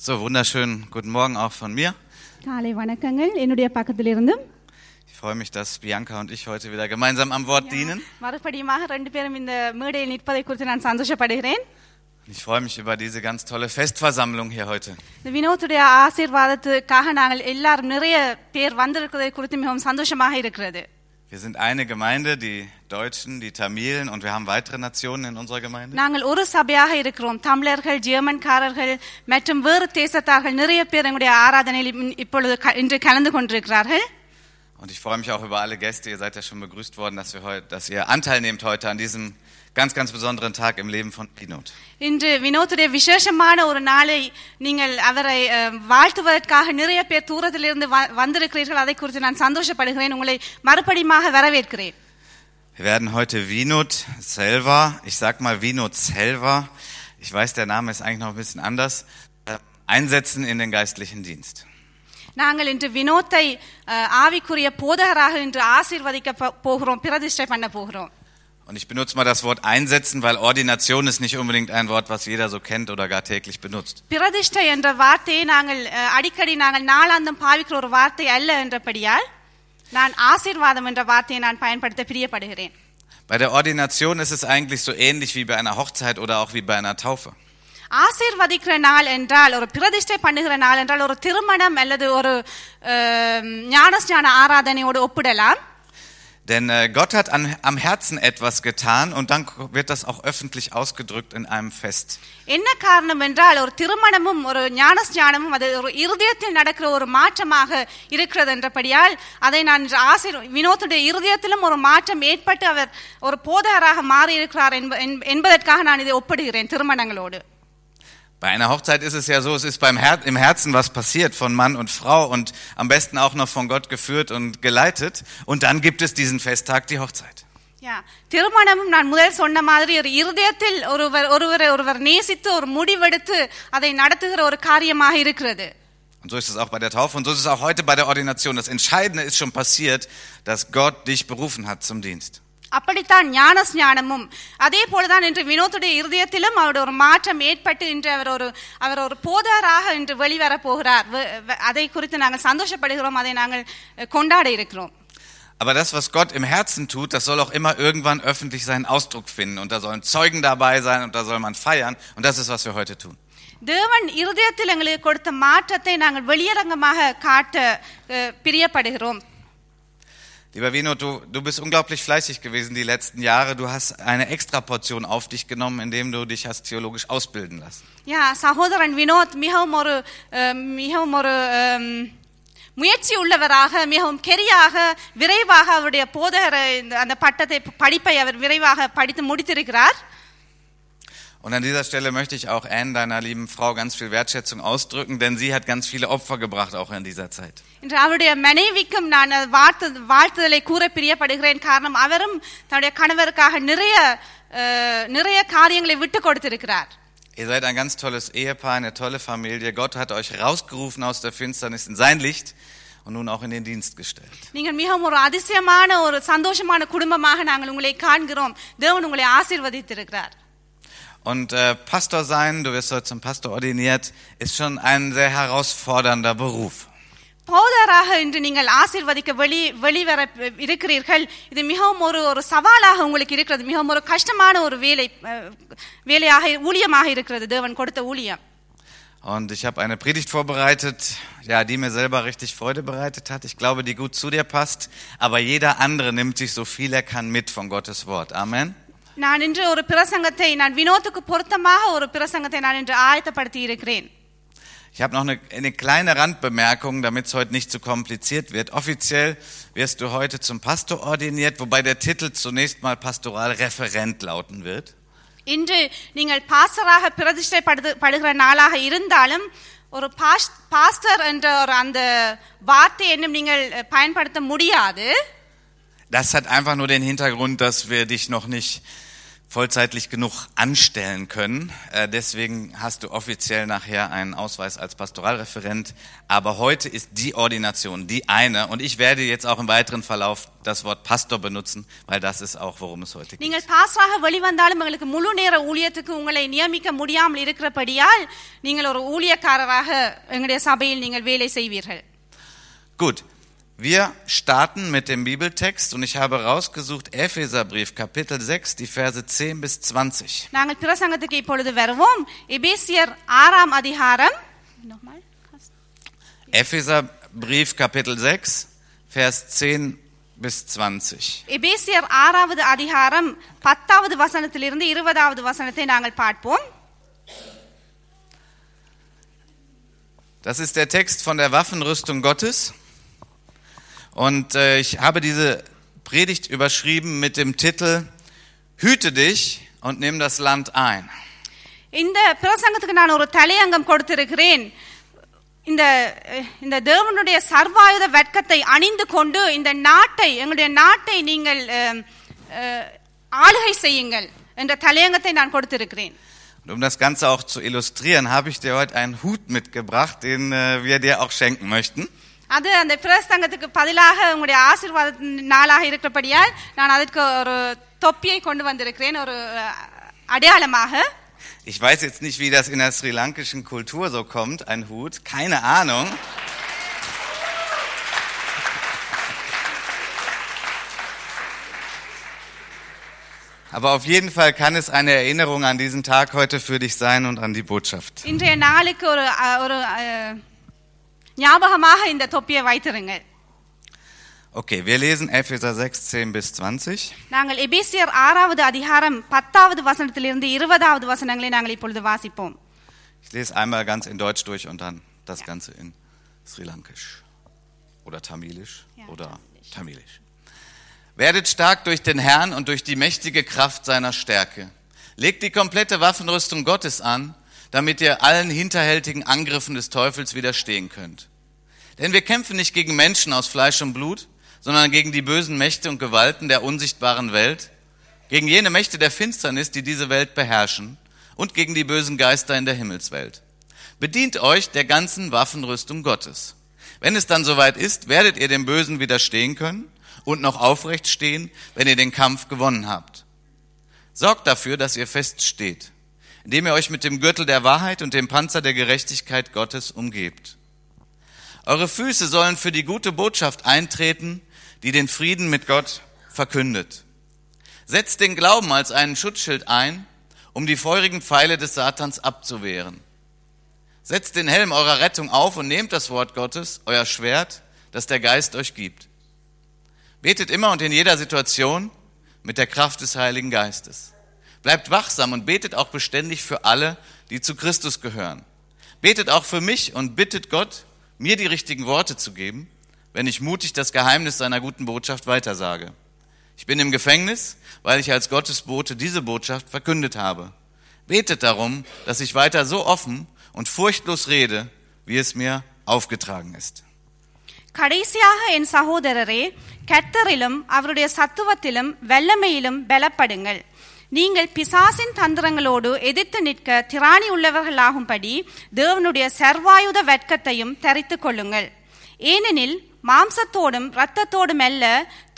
So, wunderschönen guten Morgen auch von mir. காலை வணக்கங்கள் என்னுடைய பக்கத்திலிருந்தும் Ich freue mich, dass Bianca und ich heute wieder gemeinsam am Wort dienen. மறுபடியுமாக ரெண்டு பேரும் இந்த மேடையில் நிற்பதை குறித்து நான் சந்தோஷப்படுகிறேன் Ich freue mich über diese ganz tolle Festversammlung hier heute. இந்த வினோத்துடைய ஆசீர்வாதத்துக்காக நாங்கள் எல்லாரும் நிறைய பேர் வந்திருக்கிறதை குறித்து மிகவும் சந்தோஷமாக இருக்கிறது Wir sind eine Gemeinde, die Deutschen, die Tamilen und wir haben weitere Nationen in unserer Gemeinde. நாங்கள் ஒரு சபையாக இருக்கிறோம் தமிழர்கள் ஜெர்மன்காரர்கள் மற்றும் வேறு தேசத்தார்கள் நிறைய பேர் எங்களுடைய ஆராதனையில் இம்- இப்பொழுது க- இன்று கலந்து கொண்டிருக்கிறார்கள் Und ich freue mich auch über alle Gäste. Ihr seid ja schon begrüßt worden, dass, wir heute, dass ihr Anteil nehmt heute an diesem ganz, ganz besonderen Tag im Leben von Pinot. இன்று வினோத்துடைய விசேஷமான ஒரு நாளை நீங்கள் அவரை அஹ், வாழ்த்துவதற்காக நிறைய பேர் தூரத்திலிருந்து வ- வந்திருக்கிறீர்கள் அதை குறித்து நான் சந்தோஷப்படுகிறேன் உங்களை மறுபடியுமாக வரவேற்கிறேன் Wir werden heute Vinod Selva, ich sag mal Vinod Selva, ich weiß, der Name ist eigentlich noch ein bisschen anders, äh, einsetzen in den geistlichen Dienst. நாங்கள் இன்று வினோத்தை அஹ், ஆவிக்குரிய போதகராக இன்று ஆசீர்வதிக்க போ- போகிறோம் பிரதிஷ்டை பண்ண போகிறோம் Und ich benutze mal das Wort einsetzen, weil Ordination ist nicht unbedingt ein Wort, was jeder so kennt oder gar täglich benutzt. பிரதிஷ்டை என்ற வார்த்தையை நாங்கள் அஹ், அடிக்கடி நாங்கள் நாளாந்தம் பாவிக்கிற ஒரு வார்த்தை அல்ல என்றபடியால் நான் ஆசீர்வாதம் என்ற வார்த்தையை நான் பயன்படுத்த பிரியப்படுகிறேன் Bei der Ordination ist es eigentlich so ähnlich wie bei einer Hochzeit oder auch wie bei einer Taufe. ஆசீர்வதிக்கிற நாள் என்றால் ஒரு பிரதிஷ்டை பண்ணுகிற நாள் என்றால் ஒரு திருமணம் அல்லது ஒரு அஹ், ஞானஸ்ஞான ஆராதனையோடு ஒப்பிடலாம் Denn äh, Gott hat an, am Herzen etwas getan und dann wird das auch öffentlich ausgedrückt in einem Fest. என்ன காரணம் என்றால் ஒரு திருமணமும் ஒரு ஞானஸ்ஞானமும் அது ஒரு இருதயத்தில் நடக்கிற ஒரு மாற்றமாக இருக்கிறது என்றபடியால் அதை நான் இன்று ஆசீர் வினோத்துடைய இருதயத்திலும் ஒரு மாற்றம் ஏற்பட்டு அவர் ஒரு போதகராக மாறி இருக்கிறார் என்ப- என்ப- என்பதற்காக நான் இதை ஒப்பிடுகிறேன் திருமணங்களோடு Bei einer Hochzeit ist es ja so, es ist beim Her im Herzen was passiert von Mann und Frau und am besten auch noch von Gott geführt und geleitet. Und dann gibt es diesen Festtag, die Hochzeit. யா திருமணமும் நான் முதல் சொன்ன மாதிரி ஒரு இருதயத்தில் ஒருவர் ஒருவரை ஒருவர் நேசித்து ஒரு முடிவெடுத்து அதை நடத்துகிற ஒரு காரியமாக இருக்கிறது Und so ist es auch bei der Taufe und so ist es auch heute bei der Ordination. Das Entscheidende ist schon passiert, dass Gott dich berufen hat zum Dienst. அப்படித்தான் ஞானஸ்ஞானமும் அதே போலதான் இன்று வினோத்துடைய இருதயத்திலும் அவருடைய ஒரு மாற்றம் ஏற்பட்டு இன்று அவர் ஒரு அவர் ஒரு போதாராக இன்று வெளிவர போகிறார் வ- வ- அதை குறித்து நாங்கள் சந்தோஷப்படுகிறோம் அதை நாங்கள் அஹ், கொண்டாட இருக்கிறோம் Aber das, was Gott im Herzen tut, das soll auch immer irgendwann öffentlich seinen Ausdruck finden. Und da sollen Zeugen dabei sein und da soll man feiern. Und das ist, was wir heute tun. தேவன் இருதயத்தில் எங்களுக்கு கொடுத்த மாற்றத்தை நாங்கள் வெளியரங்கமாக காட்ட அஹ், பிரியப்படுகிறோம் Lieber Vino, du, du bist unglaublich fleißig gewesen die letzten Jahre. Du hast eine Extraportion auf dich genommen, indem du dich hast theologisch ausbilden lassen. யா சகோதரன் வினோத் மிகவும் ஒரு அஹ், மிகவும் ஒரு அம், முயற்சி உள்ளவராக மிகவும் கெரியாக விரைவாக அவருடைய போதகர் இந்த- அந்த பட்டத்தை படிப்பை அவர் விரைவாக படித்து முடித்திருக்கிறார் Und an dieser Stelle möchte ich auch Anne, deiner lieben Frau, ganz viel Wertschätzung ausdrücken, denn sie hat ganz viele Opfer gebracht, auch in dieser Zeit. இன்று அவருடைய மனைவிக்கும் நான் வாழ்த்து வாழ்த்துதலை கூற பிரியப்படுகிறேன் காரணம் அவரும் தன்னுடைய கணவருக்காக நிறைய அஹ், நிறைய காரியங்களை விட்டு கொடுத்திருக்கிறார் Ihr seid ein ganz tolles Ehepaar, eine tolle Familie. Gott hat euch rausgerufen aus der Finsternis in sein Licht und nun auch in den Dienst gestellt. நீங்கள் மிகவும் ஒரு அதிசயமான ஒரு சந்தோஷமான குடும்பமாக நாங்கள் உங்களை காண்கிறோம் தேவன் உங்களை ஆசீர்வதித்திருக்கிறார் Und äh, Pastor sein, du wirst heute zum Pastor ordiniert, ist schon ein sehr herausfordernder Beruf. போதராக இன்று நீங்கள் ஆசீர்வதிக்க வெளி வெளிவர இருக்கிறீர்கள் இது மிகவும் ஒரு ஒரு சவாலாக உங்களுக்கு இருக்கிறது மிகவும் ஒரு கஷ்டமான ஒரு வேலை அஹ், வேலையாக ஊழியமாக இருக்கிறது தேவன் கொடுத்த ஊழியம் Und ich habe eine Predigt vorbereitet, ja, die mir selber richtig Freude bereitet hat. Ich glaube, die gut zu dir passt. Aber jeder andere nimmt sich so viel er kann mit von Gottes Wort. Amen. நான் இன்று ஒரு பிரசங்கத்தை நான் வினோத்துக்கு பொருத்தமாக ஒரு பிரசங்கத்தை நான் இன்று ஆயத்தப்படுத்தி இருக்கிறேன் Ich habe noch eine, eine kleine Randbemerkung, damit es heute nicht zu kompliziert wird. Offiziell wirst du heute zum Pastor ordiniert, wobei der Titel zunächst mal Pastoralreferent lauten wird. இன்று நீங்கள் பாஸ்டராக பிரதிஷ்டை படுது- படுகிற நாளாக இருந்தாலும் ஒரு பாஸ் பாஸ்டர் என்ற ஒரு அந்த வார்த்தை என்னும் நீங்கள் அஹ், பயன்படுத்த முடியாது Das hat einfach nur den Hintergrund, dass wir dich noch nicht vollzeitlich genug anstellen können. Äh, deswegen hast du offiziell nachher einen Ausweis als Pastoralreferent. Aber heute ist die Ordination die eine. Und ich werde jetzt auch im weiteren Verlauf das Wort Pastor benutzen, weil das ist auch, worum es heute geht. நீங்கள் பாஸ்டராக வெளிவந்தாலும் எங்களுக்கு முழு நேர ஊழியத்துக்கு உங்களை நியமிக்க முடியாமல் இருக்கிறபடியால் நீங்கள் ஒரு ஊழியக்காரராக எங்களுடைய சபையில் நீங்கள் வேலை செய்வீர்கள் Gut, wir starten mit dem Bibeltext und ich habe rausgesucht Epheserbrief, Kapitel 6, die Verse 10 bis 20. நாங்கள் பிரசங்கத்துக்கு இப்பொழுது வருவோம் எபேசியர் ஆறாம் அதிகாரம் Nochmal. Epheserbrief, Kapitel 6, Vers 10 bis 20. எபேசியர் ஆறாவது அதிகாரம் பத்தாவது வசனத்திலிருந்து இருபதாவது வசனத்தை நாங்கள் பார்ப்போம் Das ist der Text von der Waffenrüstung Gottes. Und äh, ich habe diese Predigt überschrieben mit dem Titel Hüte dich und nimm das Land ein. இந்த பிரசங்கத்துக்கு நான் ஒரு தலையங்கம் கொடுத்திருக்கிறேன் இந்த அஹ், இந்த தேவனுடைய சர்வாயுத வெட்கத்தை அணிந்து கொண்டு இந்த நாட்டை எங்களுடைய நாட்டை நீங்கள் அஹ், அஹ், ஆளுகை செய்யுங்கள் என்ற தலையங்கத்தை நான் கொடுத்திருக்கிறேன் Und um das Ganze auch zu illustrieren, habe ich dir heute einen Hut mitgebracht, den äh, wir dir auch schenken möchten. அது அந்த பிரசங்கத்துக்கு பதிலாக உங்களுடைய ஆசீர்வாத நாளாக இருக்கிறபடியால் நான் அதற்கு ஒரு தொப்பியை கொண்டு வந்திருக்கிறேன் ஒரு அஹ், அடையாளமாக Ich weiß jetzt nicht, wie das in der sri lankischen Kultur so kommt, ein Hut, keine Ahnung. Aber auf jeden Fall kann es eine Erinnerung an diesen Tag heute für dich sein und an die Botschaft. ஞாபகமாக இந்த தொப்பியை வைத்திருங்கள் Okay, wir lesen Epheser 6, 10 bis 20. நாங்கள் எபேசியர் ஆறாவது அதிகாரம் பத்தாவது வசனத்திலிருந்து இருபதாவது வசனங்களை நாங்கள் இப்பொழுது வாசிப்போம் Ich lese einmal ganz in Deutsch durch und dann das Ganze in Sri Lankisch oder Tamilisch Ja, oder Tamilisch. Tamilisch. Werdet stark durch den Herrn und durch die mächtige Kraft seiner Stärke. Legt die komplette Waffenrüstung Gottes an, damit ihr allen hinterhältigen Angriffen des Teufels widerstehen könnt. Denn wir kämpfen nicht gegen Menschen aus Fleisch und Blut, sondern gegen die bösen Mächte und Gewalten der unsichtbaren Welt, gegen jene Mächte der Finsternis, die diese Welt beherrschen, und gegen die bösen Geister in der Himmelswelt. Bedient euch der ganzen Waffenrüstung Gottes. Wenn es dann soweit ist, werdet ihr dem Bösen widerstehen können und noch aufrecht stehen, wenn ihr den Kampf gewonnen habt. Sorgt dafür, dass ihr fest steht, indem ihr euch mit dem Gürtel der Wahrheit und dem Panzer der Gerechtigkeit Gottes umgebt. Eure Füße sollen für die gute Botschaft eintreten, die den Frieden mit Gott verkündet. Setzt den Glauben als einen Schutzschild ein, um die feurigen Pfeile des Satans abzuwehren. Setzt den Helm eurer Rettung auf und nehmt das Wort Gottes, euer Schwert, das der Geist euch gibt. Betet immer und in jeder Situation mit der Kraft des Heiligen Geistes. Bleibt wachsam und betet auch beständig für alle, die zu Christus gehören. Betet auch für mich und bittet Gott, mir die richtigen Worte zu geben, wenn ich mutig das Geheimnis seiner guten Botschaft weitersage. Ich bin im Gefängnis, weil ich als Gottesbote diese Botschaft verkündet habe. Betet darum, dass ich weiter so offen und furchtlos rede, wie es mir aufgetragen ist. கடைசியாக என் சகோதரரே கர்த்தரிலும் அவருடைய சத்துவத்திலும் வல்லமையிலும் பலப்படுங்கள் நீங்கள் பிசாசின் தந்திரங்களோடு எதிர்த்து நிற்க திராணி உள்ளவர்களாகும்படி தேவனுடைய சர்வாயுத வெட்கத்தையும் தரித்துக் கொள்ளுங்கள். ஏனெனில் மாம்சத்தோடும் இரத்தத்தோடும் அல்ல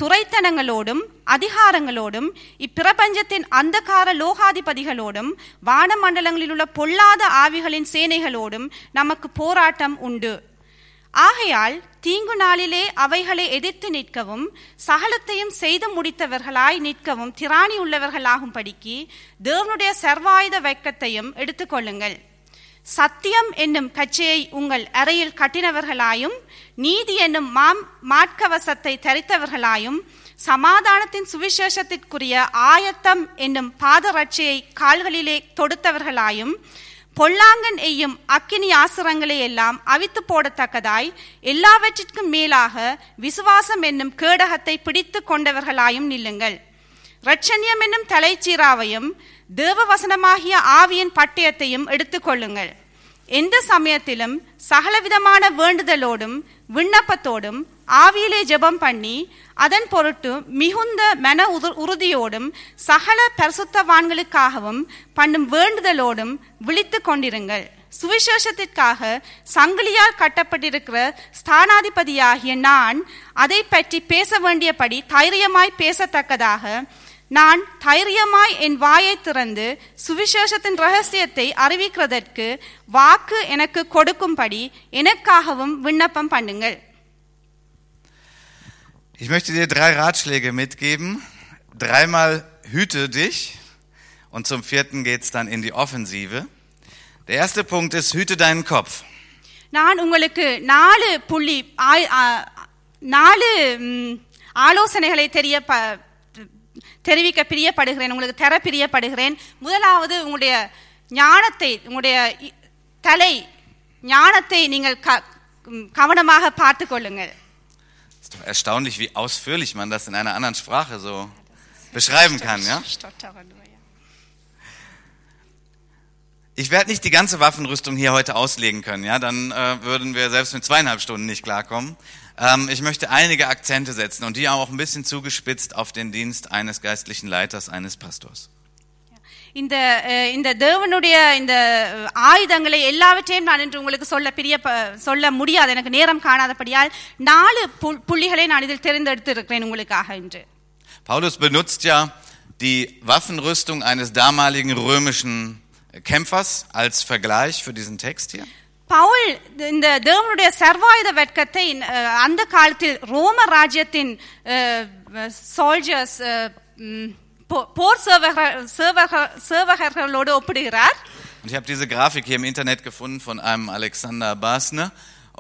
துறைத்தனங்களோடும் அதிகாரங்களோடும் இப்பிரபஞ்சத்தின் அந்தகார லோகாதிபதிகளோடும் வானமண்டலங்களில் உள்ள பொல்லாத ஆவிகளின் சேனைகளோடும் நமக்கு போராட்டம் உண்டு. ஆகையால் தீங்கு நாளிலே அவைகளை எதிர்த்து நிற்கவும் சகலத்தையும் செய்து முடித்தவர்களாய் நிற்கவும் திராணி உள்ளவர்களாகும்படிக்கு தேவனுடைய சர்வாயுத வைக்கத்தையும் எடுத்துக்கொள்ளுங்கள் சத்தியம் என்னும் கச்சையை உங்கள் அறையில் கட்டினவர்களாயும் நீதி என்னும் மாம் மாட்கவசத்தை தரித்தவர்களாயும் சமாதானத்தின் சுவிசேஷத்திற்குரிய ஆயத்தம் என்னும் பாதரட்சையை கால்களிலே தொடுத்தவர்களாயும் பொல்லாங்கன் எய்யும் அக்கினி ஆசுரங்களை எல்லாம் அவித்து போடத்தக்கதாய் எல்லாவற்றிற்கும் மேலாக விசுவாசம் என்னும் கேடகத்தை பிடித்து கொண்டவர்களாயும் நில்லுங்கள். இரட்சண்யம் என்னும் தலைச்சீராவையும் தேவவசனமாகிய ஆவியின் பட்டயத்தையும் எடுத்துக்கொள்ளுங்கள் எந்த சமயத்திலும் சகலவிதமான வேண்டுதலோடும் விண்ணப்பத்தோடும் ஆவியிலே ஜெபம் பண்ணி அதன் பொருட்டு மிகுந்த மன உறு- உறுதியோடும் சகல பரிசுத்தவான்களுக்காகவும் பண்ணும் வேண்டுதலோடும் விழித்து கொண்டிருங்கள். சுவிசேஷத்திற்காக சங்கிலியால் கட்டப்பட்டிருக்கிற ஸ்தானாதிபதியாகிய நான் அதை பற்றி பேச வேண்டியபடி தைரியமாய் பேசத்தக்கதாக நான் தைரியமாய் என் வாயை திறந்து சுவிசேஷத்தின் ரகசியத்தை அறிவிக்கிறதற்கு வாக்கு எனக்கு கொடுக்கும்படி எனக்காகவும் விண்ணப்பம் பண்ணுங்கள். Ich möchte dir drei Ratschläge mitgeben. Dreimal hüte dich und zum vierten geht's dann in die Offensive. Der erste Punkt ist, hüte deinen Kopf. நான் உங்களுக்கு நாலு புள்ளி ஆய்- ஆ- நாலு ம், ஆலோசனைகளை தெரிய ப- தெரிவிக்க பிரியப்படுகிறேன் உங்களுக்கு தர பிரியப்படுகிறேன் முதலாவது உங்களுடைய ஞானத்தை உங்களுடைய இ- தலை ஞானத்தை நீங்கள் க- ம், கவனமாக பார்த்து கொள்ளுங்கள் Ist doch erstaunlich, wie ausführlich man das in einer anderen Sprache so beschreiben kann, ja? Ich werde nicht die ganze Waffenrüstung hier heute auslegen können, ja? Dann äh, würden wir selbst mit zweieinhalb Stunden nicht klarkommen. Ähm, ich möchte einige Akzente setzen und die auch ein bisschen zugespitzt auf den Dienst eines geistlichen Leiters, eines Pastors. இந்த இந்த தேவனுடைய இந்த ஆயுதங்களை எல்லாவற்றையும் நான் இன்று உங்களுக்கு சொல்ல பிரிய சொல்ல முடியாது எனக்கு நேரம் காணாதபடியால் நாலு புள்- புள்ளிகளை நான் இதில் தெரிந்தெடுத்து இருக்கிறேன் உங்களுக்காக இன்று Paulus benutzt ja die Waffenrüstung eines damaligen römischen Kämpfers als Vergleich für diesen Text hier. Pavul இந்த தேவனுடைய சர்வாயுத வெட்கத்தை அந்த காலத்தில் ரோம ராஜ்யத்தின் சோல்ஜர்ஸ் போர் சேவகர் சேவகர் சேவகர்களோடு ஒப்பிடுகிறார் Und ich habe diese Grafik hier im Internet gefunden von einem Alexander Basne.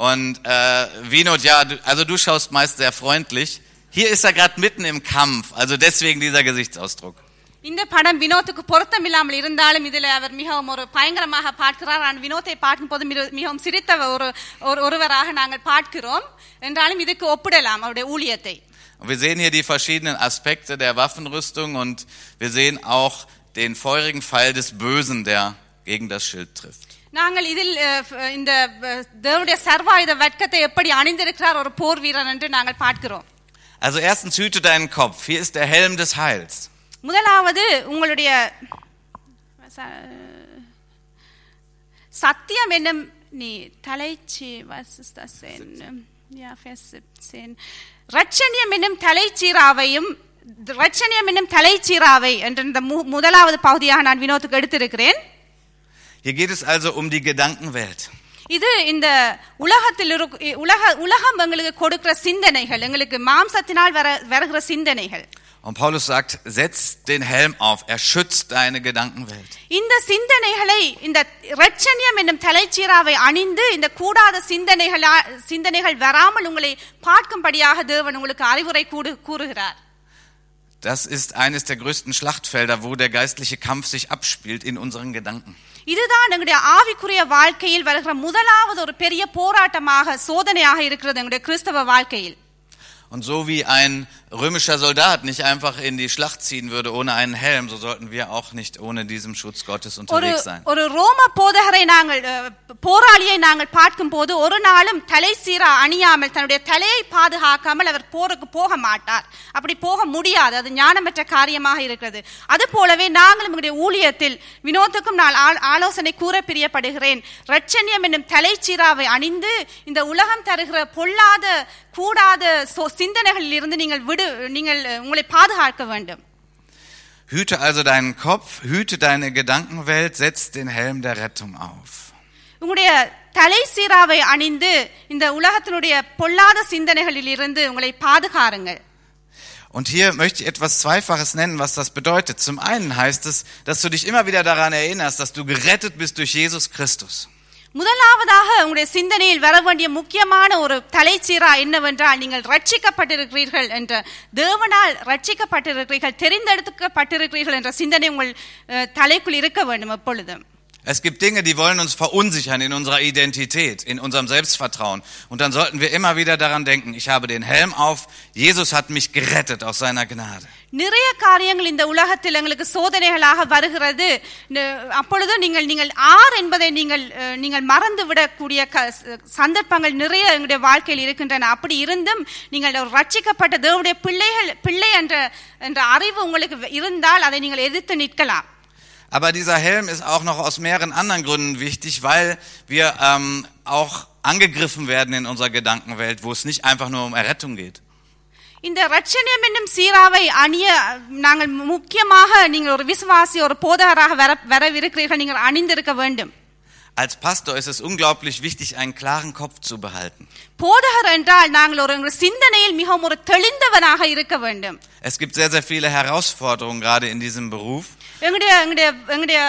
Und äh, Vinod, ja, du, also du schaust meist sehr freundlich. Hier ist er gerade mitten im Kampf, also deswegen dieser Gesichtsausdruck. இந்த படம் வினோத்துக்கு பொருத்தம் இல்லாமல் இருந்தாலும் இதுல அவர் மிகவும் ஒரு பயங்கரமாக பார்க்கிறார் ஆனால் வினோத்தை பார்க்கும் போது மிக- மிகவும் சிரித்த ஒரு ஒரு- ஒருவராக நாங்கள் பார்க்கிறோம் என்றாலும் இதுக்கு ஒப்பிடலாம் அவருடைய ஊழியத்தை Und wir sehen hier die verschiedenen Aspekte der Waffenrüstung und wir sehen auch den feurigen Pfeil des Bösen, der gegen das Schild trifft. நாங்கள் இதில் அஹ், இந்த அஹ், தேவனுடைய சர்வாயுத வெட்கத்தை எப்படி அணிந்திருக்கிறார் ஒரு போர் வீரர் என்று நாங்கள் பார்க்கிறோம் Also erstens hüte deinen Kopf. Hier ist der Helm des Heils. முதலாவது உங்களுடைய ச- சத்தியம் என்னும் நீ தலைச்சி was ist das denn? Ja, Vers 17. ரட்சணியம் என்னும் தலைச்சீராவையும் ரட்சணியம் என்னும் தலைச்சீராவை என்ற இந்த முதலாவது பகுதியாக நான் வினோத்துக்கு எடுத்திருக்கிறேன் Hier geht es also um die Gedankenwelt. இது இந்த உலகத்தில் இருக்கு உலக உலகம் எங்களுக்கு கொடுக்கிற சிந்தனைகள் எங்களுக்கு மாம்சத்தினால் வர வருகிற சிந்தனைகள் Und Paulus sagt, setz den Helm auf, er schützt deine Gedankenwelt. இந்த சிந்தனைகளை இந்த இரட்சணியம் என்னும் தலைச்சீராவை அணிந்து இந்த கூடாத சிந்தனைகள் சிந்தனைகள் வராமல் உங்களை பார்க்கும்படியாக தேவன் உங்களுக்கு அறிவுரை கூடு கூறுகிறார் Das ist eines der größten Schlachtfelder, wo der geistliche Kampf sich abspielt in unseren Gedanken. இதுதான் எங்களுடைய ஆவிக்குரிய வாழ்க்கையில் வருகிற முதலாவது ஒரு பெரிய போராட்டமாக சோதனையாக இருக்கிறது எங்களுடைய கிறிஸ்தவ வாழ்க்கையில் Und so wie ein römischer Soldat nicht einfach in die Schlacht ziehen würde ohne einen Helm, so sollten wir auch nicht ohne diesen Schutz Gottes unterwegs sein. ஒரு ரோம போதகரை நாங்கள் அஹ், போராளியை நாங்கள் பார்க்கும் போது ஒரு நாளும் தலை சீரா அணியாமல் தன்னுடைய தலையை பாதுகாக்காமல் அவர் போருக்கு போக மாட்டார் அப்படி போக முடியாது அது ஞானமற்ற காரியமாக இருக்கிறது அது போலவே நாங்களும் எங்களுடைய ஊழியத்தில் வினோத்துக்கும் நான் ஆல்- ஆலோசனை கூற பிரியப்படுகிறேன் ரட்சண்யம் என்னும் தலைச்சீராவை அணிந்து இந்த உலகம் தருகிற பொல்லாத கூடாத சிந்தனைகளில் இருந்து நீங்கள் விடு நீங்கள் அஹ், உங்களை பாதுகாக்க வேண்டும் Hüte also deinen Kopf, hüte deine Gedankenwelt, setz den Helm der Rettung auf. உங்களுடைய தலை சீராவை அணிந்து இந்த உலகத்தினுடைய பொல்லாத சிந்தனைகளில் இருந்து உங்களை பாதுகாருங்கள் Und hier möchte ich etwas Zweifaches nennen, was das bedeutet. Zum einen heißt es, dass du dich immer wieder daran erinnerst, dass du gerettet bist durch Jesus Christus. முதலாவதாக உங்களுடைய சிந்தனையில் வர வேண்டிய முக்கியமான ஒரு தலைச்சீரா என்னவென்றால் நீங்கள் ரட்சிக்கப்பட்டிருக்கிறீர்கள் என்ற தேவனால் ரட்சிக்கப்பட்டிருக்கிறீர்கள் தெரிந்தெடுக்கப்பட்டிருக்கிறீர்கள் என்ற சிந்தனை உங்கள் தலைக்குள் இருக்க வேண்டும் எப்பொழுதும் Es gibt Dinge, die wollen uns verunsichern in unserer Identität, in unserem Selbstvertrauen. Und dann sollten wir immer wieder daran denken, ich habe den Helm auf, Jesus hat mich gerettet aus seiner Gnade. நிறைய காரியங்கள் இந்த உலகத்தில் எங்களுக்கு சோதனைகளாக வருகிறது ந- அப்பொழுது நீங்கள் நீங்கள் ஆர் என்பதை நீங்கள் அஹ், நீங்கள் மறந்து விடக்கூடிய க- சந்தர்ப்பங்கள் நிறைய எங்களுடைய வாழ்க்கையில் இருக்கின்றன அப்படி இருந்தும் நீங்கள் ஒரு ரட்சிக்கப்பட்ட தேவனுடைய பிள்ளைகள் பிள்ளை என்ற என்ற அறிவு உங்களுக்கு இருந்தால் அதை நீங்கள் எதிர்த்து நிற்கலாம் Aber dieser Helm ist auch noch aus mehreren anderen Gründen wichtig, weil wir ähm, auch angegriffen werden in unserer Gedankenwelt, wo es nicht einfach nur um Errettung geht. இந்த ரட்சணியம் என்னும் சீராவை அணிய நாங்கள் முக்கியமாக நீங்கள் ஒரு விசுவாசி ஒரு போதகராக வர வரவிருக்கிறீர்கள் நீங்கள் அணிந்திருக்க வேண்டும் Als Pastor ist es unglaublich wichtig, einen klaren Kopf zu behalten. போதகர் என்றால் நாங்கள் ஒரு எங்கள் சிந்தனையில் மிகவும் ஒரு தெளிந்தவனாக இருக்க வேண்டும் Es gibt sehr, sehr viele Herausforderungen gerade in diesem Beruf. எங்களுடைய எங்களுடைய எங்களுடைய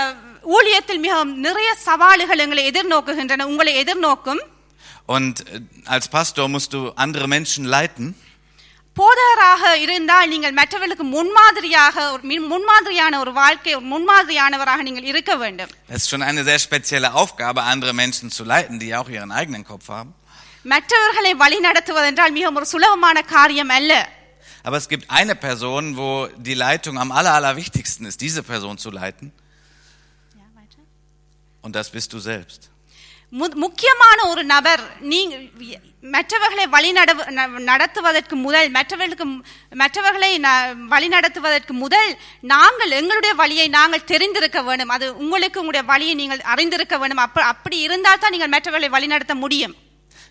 ஊழியத்தில் மிகவும் நிறைய சவால்கள் எங்களை எதிர்நோக்குகின்றன உங்களை எதிர்நோக்கும் Und äh, als Pastor musst du andere Menschen leiten. போதகராக இருந்தால் நீங்கள் மற்றவர்களுக்கு முன்மாதிரியாக ஒரு மின்- முன்மாதிரியான ஒரு வாழ்க்கை ஒரு முன்மாதிரியானவராக நீங்கள் இருக்க வேண்டும் Es ist schon eine sehr spezielle Aufgabe, andere Menschen zu leiten, die auch ihren eigenen Kopf haben. மற்றவர்களை வழி நடத்துவதென்றால் மிகவும் ஒரு சுலபமான காரியம் அல்ல Aber es gibt eine Person, wo die Leitung am aller, allerwichtigsten ist, diese Person zu leiten. Und das bist du selbst. மு- முக்கியமான ஒரு நபர் நீங்க மற்றவர்களை வழி நட- ந- நடத்துவதற்கு முதல் மற்றவர்களுக்கு மற்றவர்களை ந- வழி நடத்துவதற்கு முதல் நாங்கள் எங்களுடைய வழியை நாங்கள் தெரிந்திருக்க வேண்டும் அது உங்களுக்கு உங்களுடைய வழியை நீங்கள் அறிந்திருக்க வேண்டும் அப்ப அப்படி இருந்தால் தான் நீங்கள் மற்றவர்களை வழி நடத்த முடியும்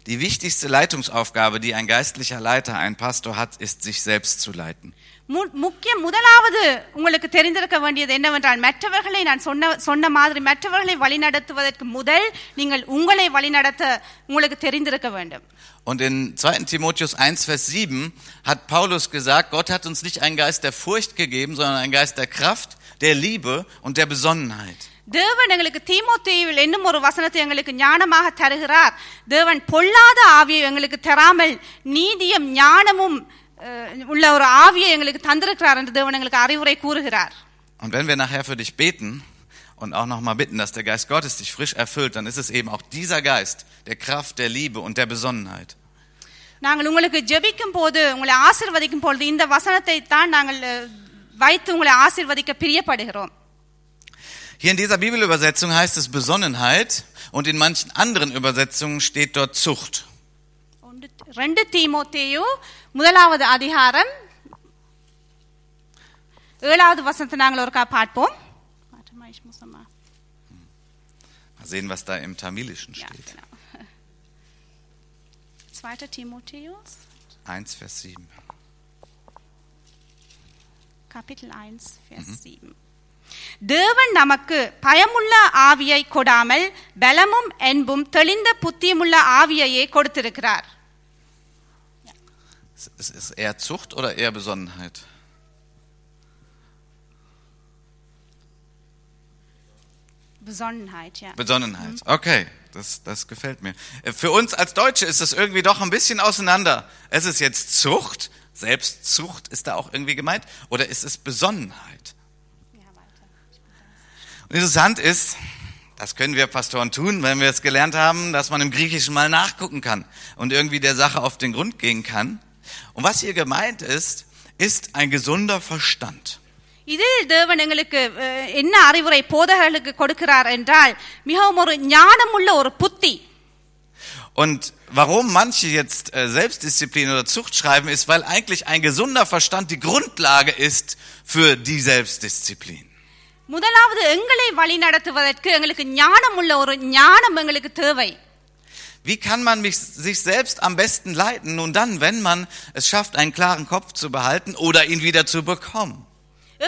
Die wichtigste Leitungsaufgabe, die ein geistlicher Leiter, ein Pastor hat, ist, sich selbst zu leiten. மு- முக்கிய முதலாவது உங்களுக்கு தெரிந்திருக்க வேண்டியது என்னவென்றால் மற்றவர்களை நான் சொன்ன சொன்ன மாதிரி மற்றவர்களை வழிநடத்துவதற்கு முதல் நீங்கள் உங்களை வழிநடத்த உங்களுக்கு தெரிந்திருக்க வேண்டும் Und in 2. Timotheus 1, Vers 7 hat Paulus gesagt, Gott hat uns nicht einen Geist der Furcht gegeben, sondern einen Geist der Kraft, der Liebe und der Besonnenheit. தேவன் எங்களுக்கு தீமோத்தேயுவில் என்னும் ஒரு வசனத்தை எங்களுக்கு ஞானமாக தருகிறார் தேவன் பொல்லாத ஆவியை எங்களுக்கு தராமல் நீதியும் ஞானமும் அஹ், உள்ள ஒரு ஆவியை எங்களுக்கு தந்திருக்கிறார் என்று தேவன் எங்களுக்கு அறிவுரை கூறுகிறார் Und wenn wir nachher für dich beten und auch nochmal bitten, dass der Geist Gottes dich frisch erfüllt, dann ist es eben auch dieser Geist der Kraft, der Liebe und der Besonnenheit. நாங்கள் உங்களுக்கு ஜெபிக்கும் போது உங்களை ஆசிர்வதிக்கும் பொழுது இந்த வசனத்தை தான் நாங்கள் அஹ், வைத்து உங்களை ஆசிர்வதிக்க பிரியப்படுகிறோம் Hier in dieser Bibelübersetzung heißt es Besonnenheit und in manchen anderen Übersetzungen steht dort Zucht. ஒன்று- ரெண்டு தீமோத்தேயு முதலாவது அதிகாரம் ஏழாவது வசனத்தை நாங்கள் ஒருக்கா பார்ப்போம் Warte mal, ich muss noch mal- Mal sehen, was da im Tamilischen Ja, steht. genau. Zweiter Timotheus, 1, Vers 7. Kapitel 1, Vers 7. தேவன் நமக்கு பயமுள்ள ஆவியை கொடாமல் பலமும் என்பும் தெளிந்த புத்தியுமுள்ள ஆவியையே கொடுத்திருக்கிறார் Ist ist es eher Zucht oder eher Besonnenheit? Besonnenheit, ja. Besonnenheit. Okay, das, das gefällt mir. Äh, Für uns als Deutsche ist das irgendwie doch ein bisschen auseinander. Es ist jetzt Zucht, Selbstzucht ist da auch irgendwie gemeint, oder ist es Besonnenheit? Und interessant ist, das können wir Pastoren tun, wenn wir es gelernt haben, dass man im Griechischen mal nachgucken kann und irgendwie der Sache auf den Grund gehen kann. Und was hier gemeint ist, ist ein gesunder Verstand. இதில் தேவன் எங்களுக்கு அஹ், என்ன அறிவுரை போதகர்களுக்கு கொடுக்கிறார் என்றால் மிகவும் ஒரு ஞானமுள்ள ஒரு புத்தி Und warum manche jetzt äh, Selbstdisziplin oder Zucht schreiben, ist, weil eigentlich ein gesunder Verstand die Grundlage ist für die Selbstdisziplin. முதலாவது எங்களை வழி நடத்துவதற்கு எங்களுக்கு ஞானமுள்ள ஒரு ஞானம் எங்களுக்கு தேவை Wie kann man mich, sich selbst am besten leiten? Nun dann, wenn man es schafft, einen klaren Kopf zu behalten oder ihn wieder zu bekommen.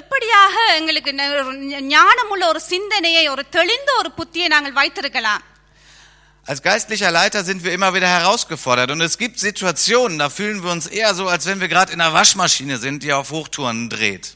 எப்படியாக எங்களுக்கு ந- ஒரு ஞானமுள்ள ஒரு சிந்தனையை ஒரு தெளிந்த ஒரு புத்தியை நாங்கள் வைத்திருக்கலாம் Als geistlicher Leiter sind wir immer wieder herausgefordert und es gibt Situationen, da fühlen wir uns eher so, als wenn wir gerade in einer Waschmaschine sind, die auf Hochtouren dreht.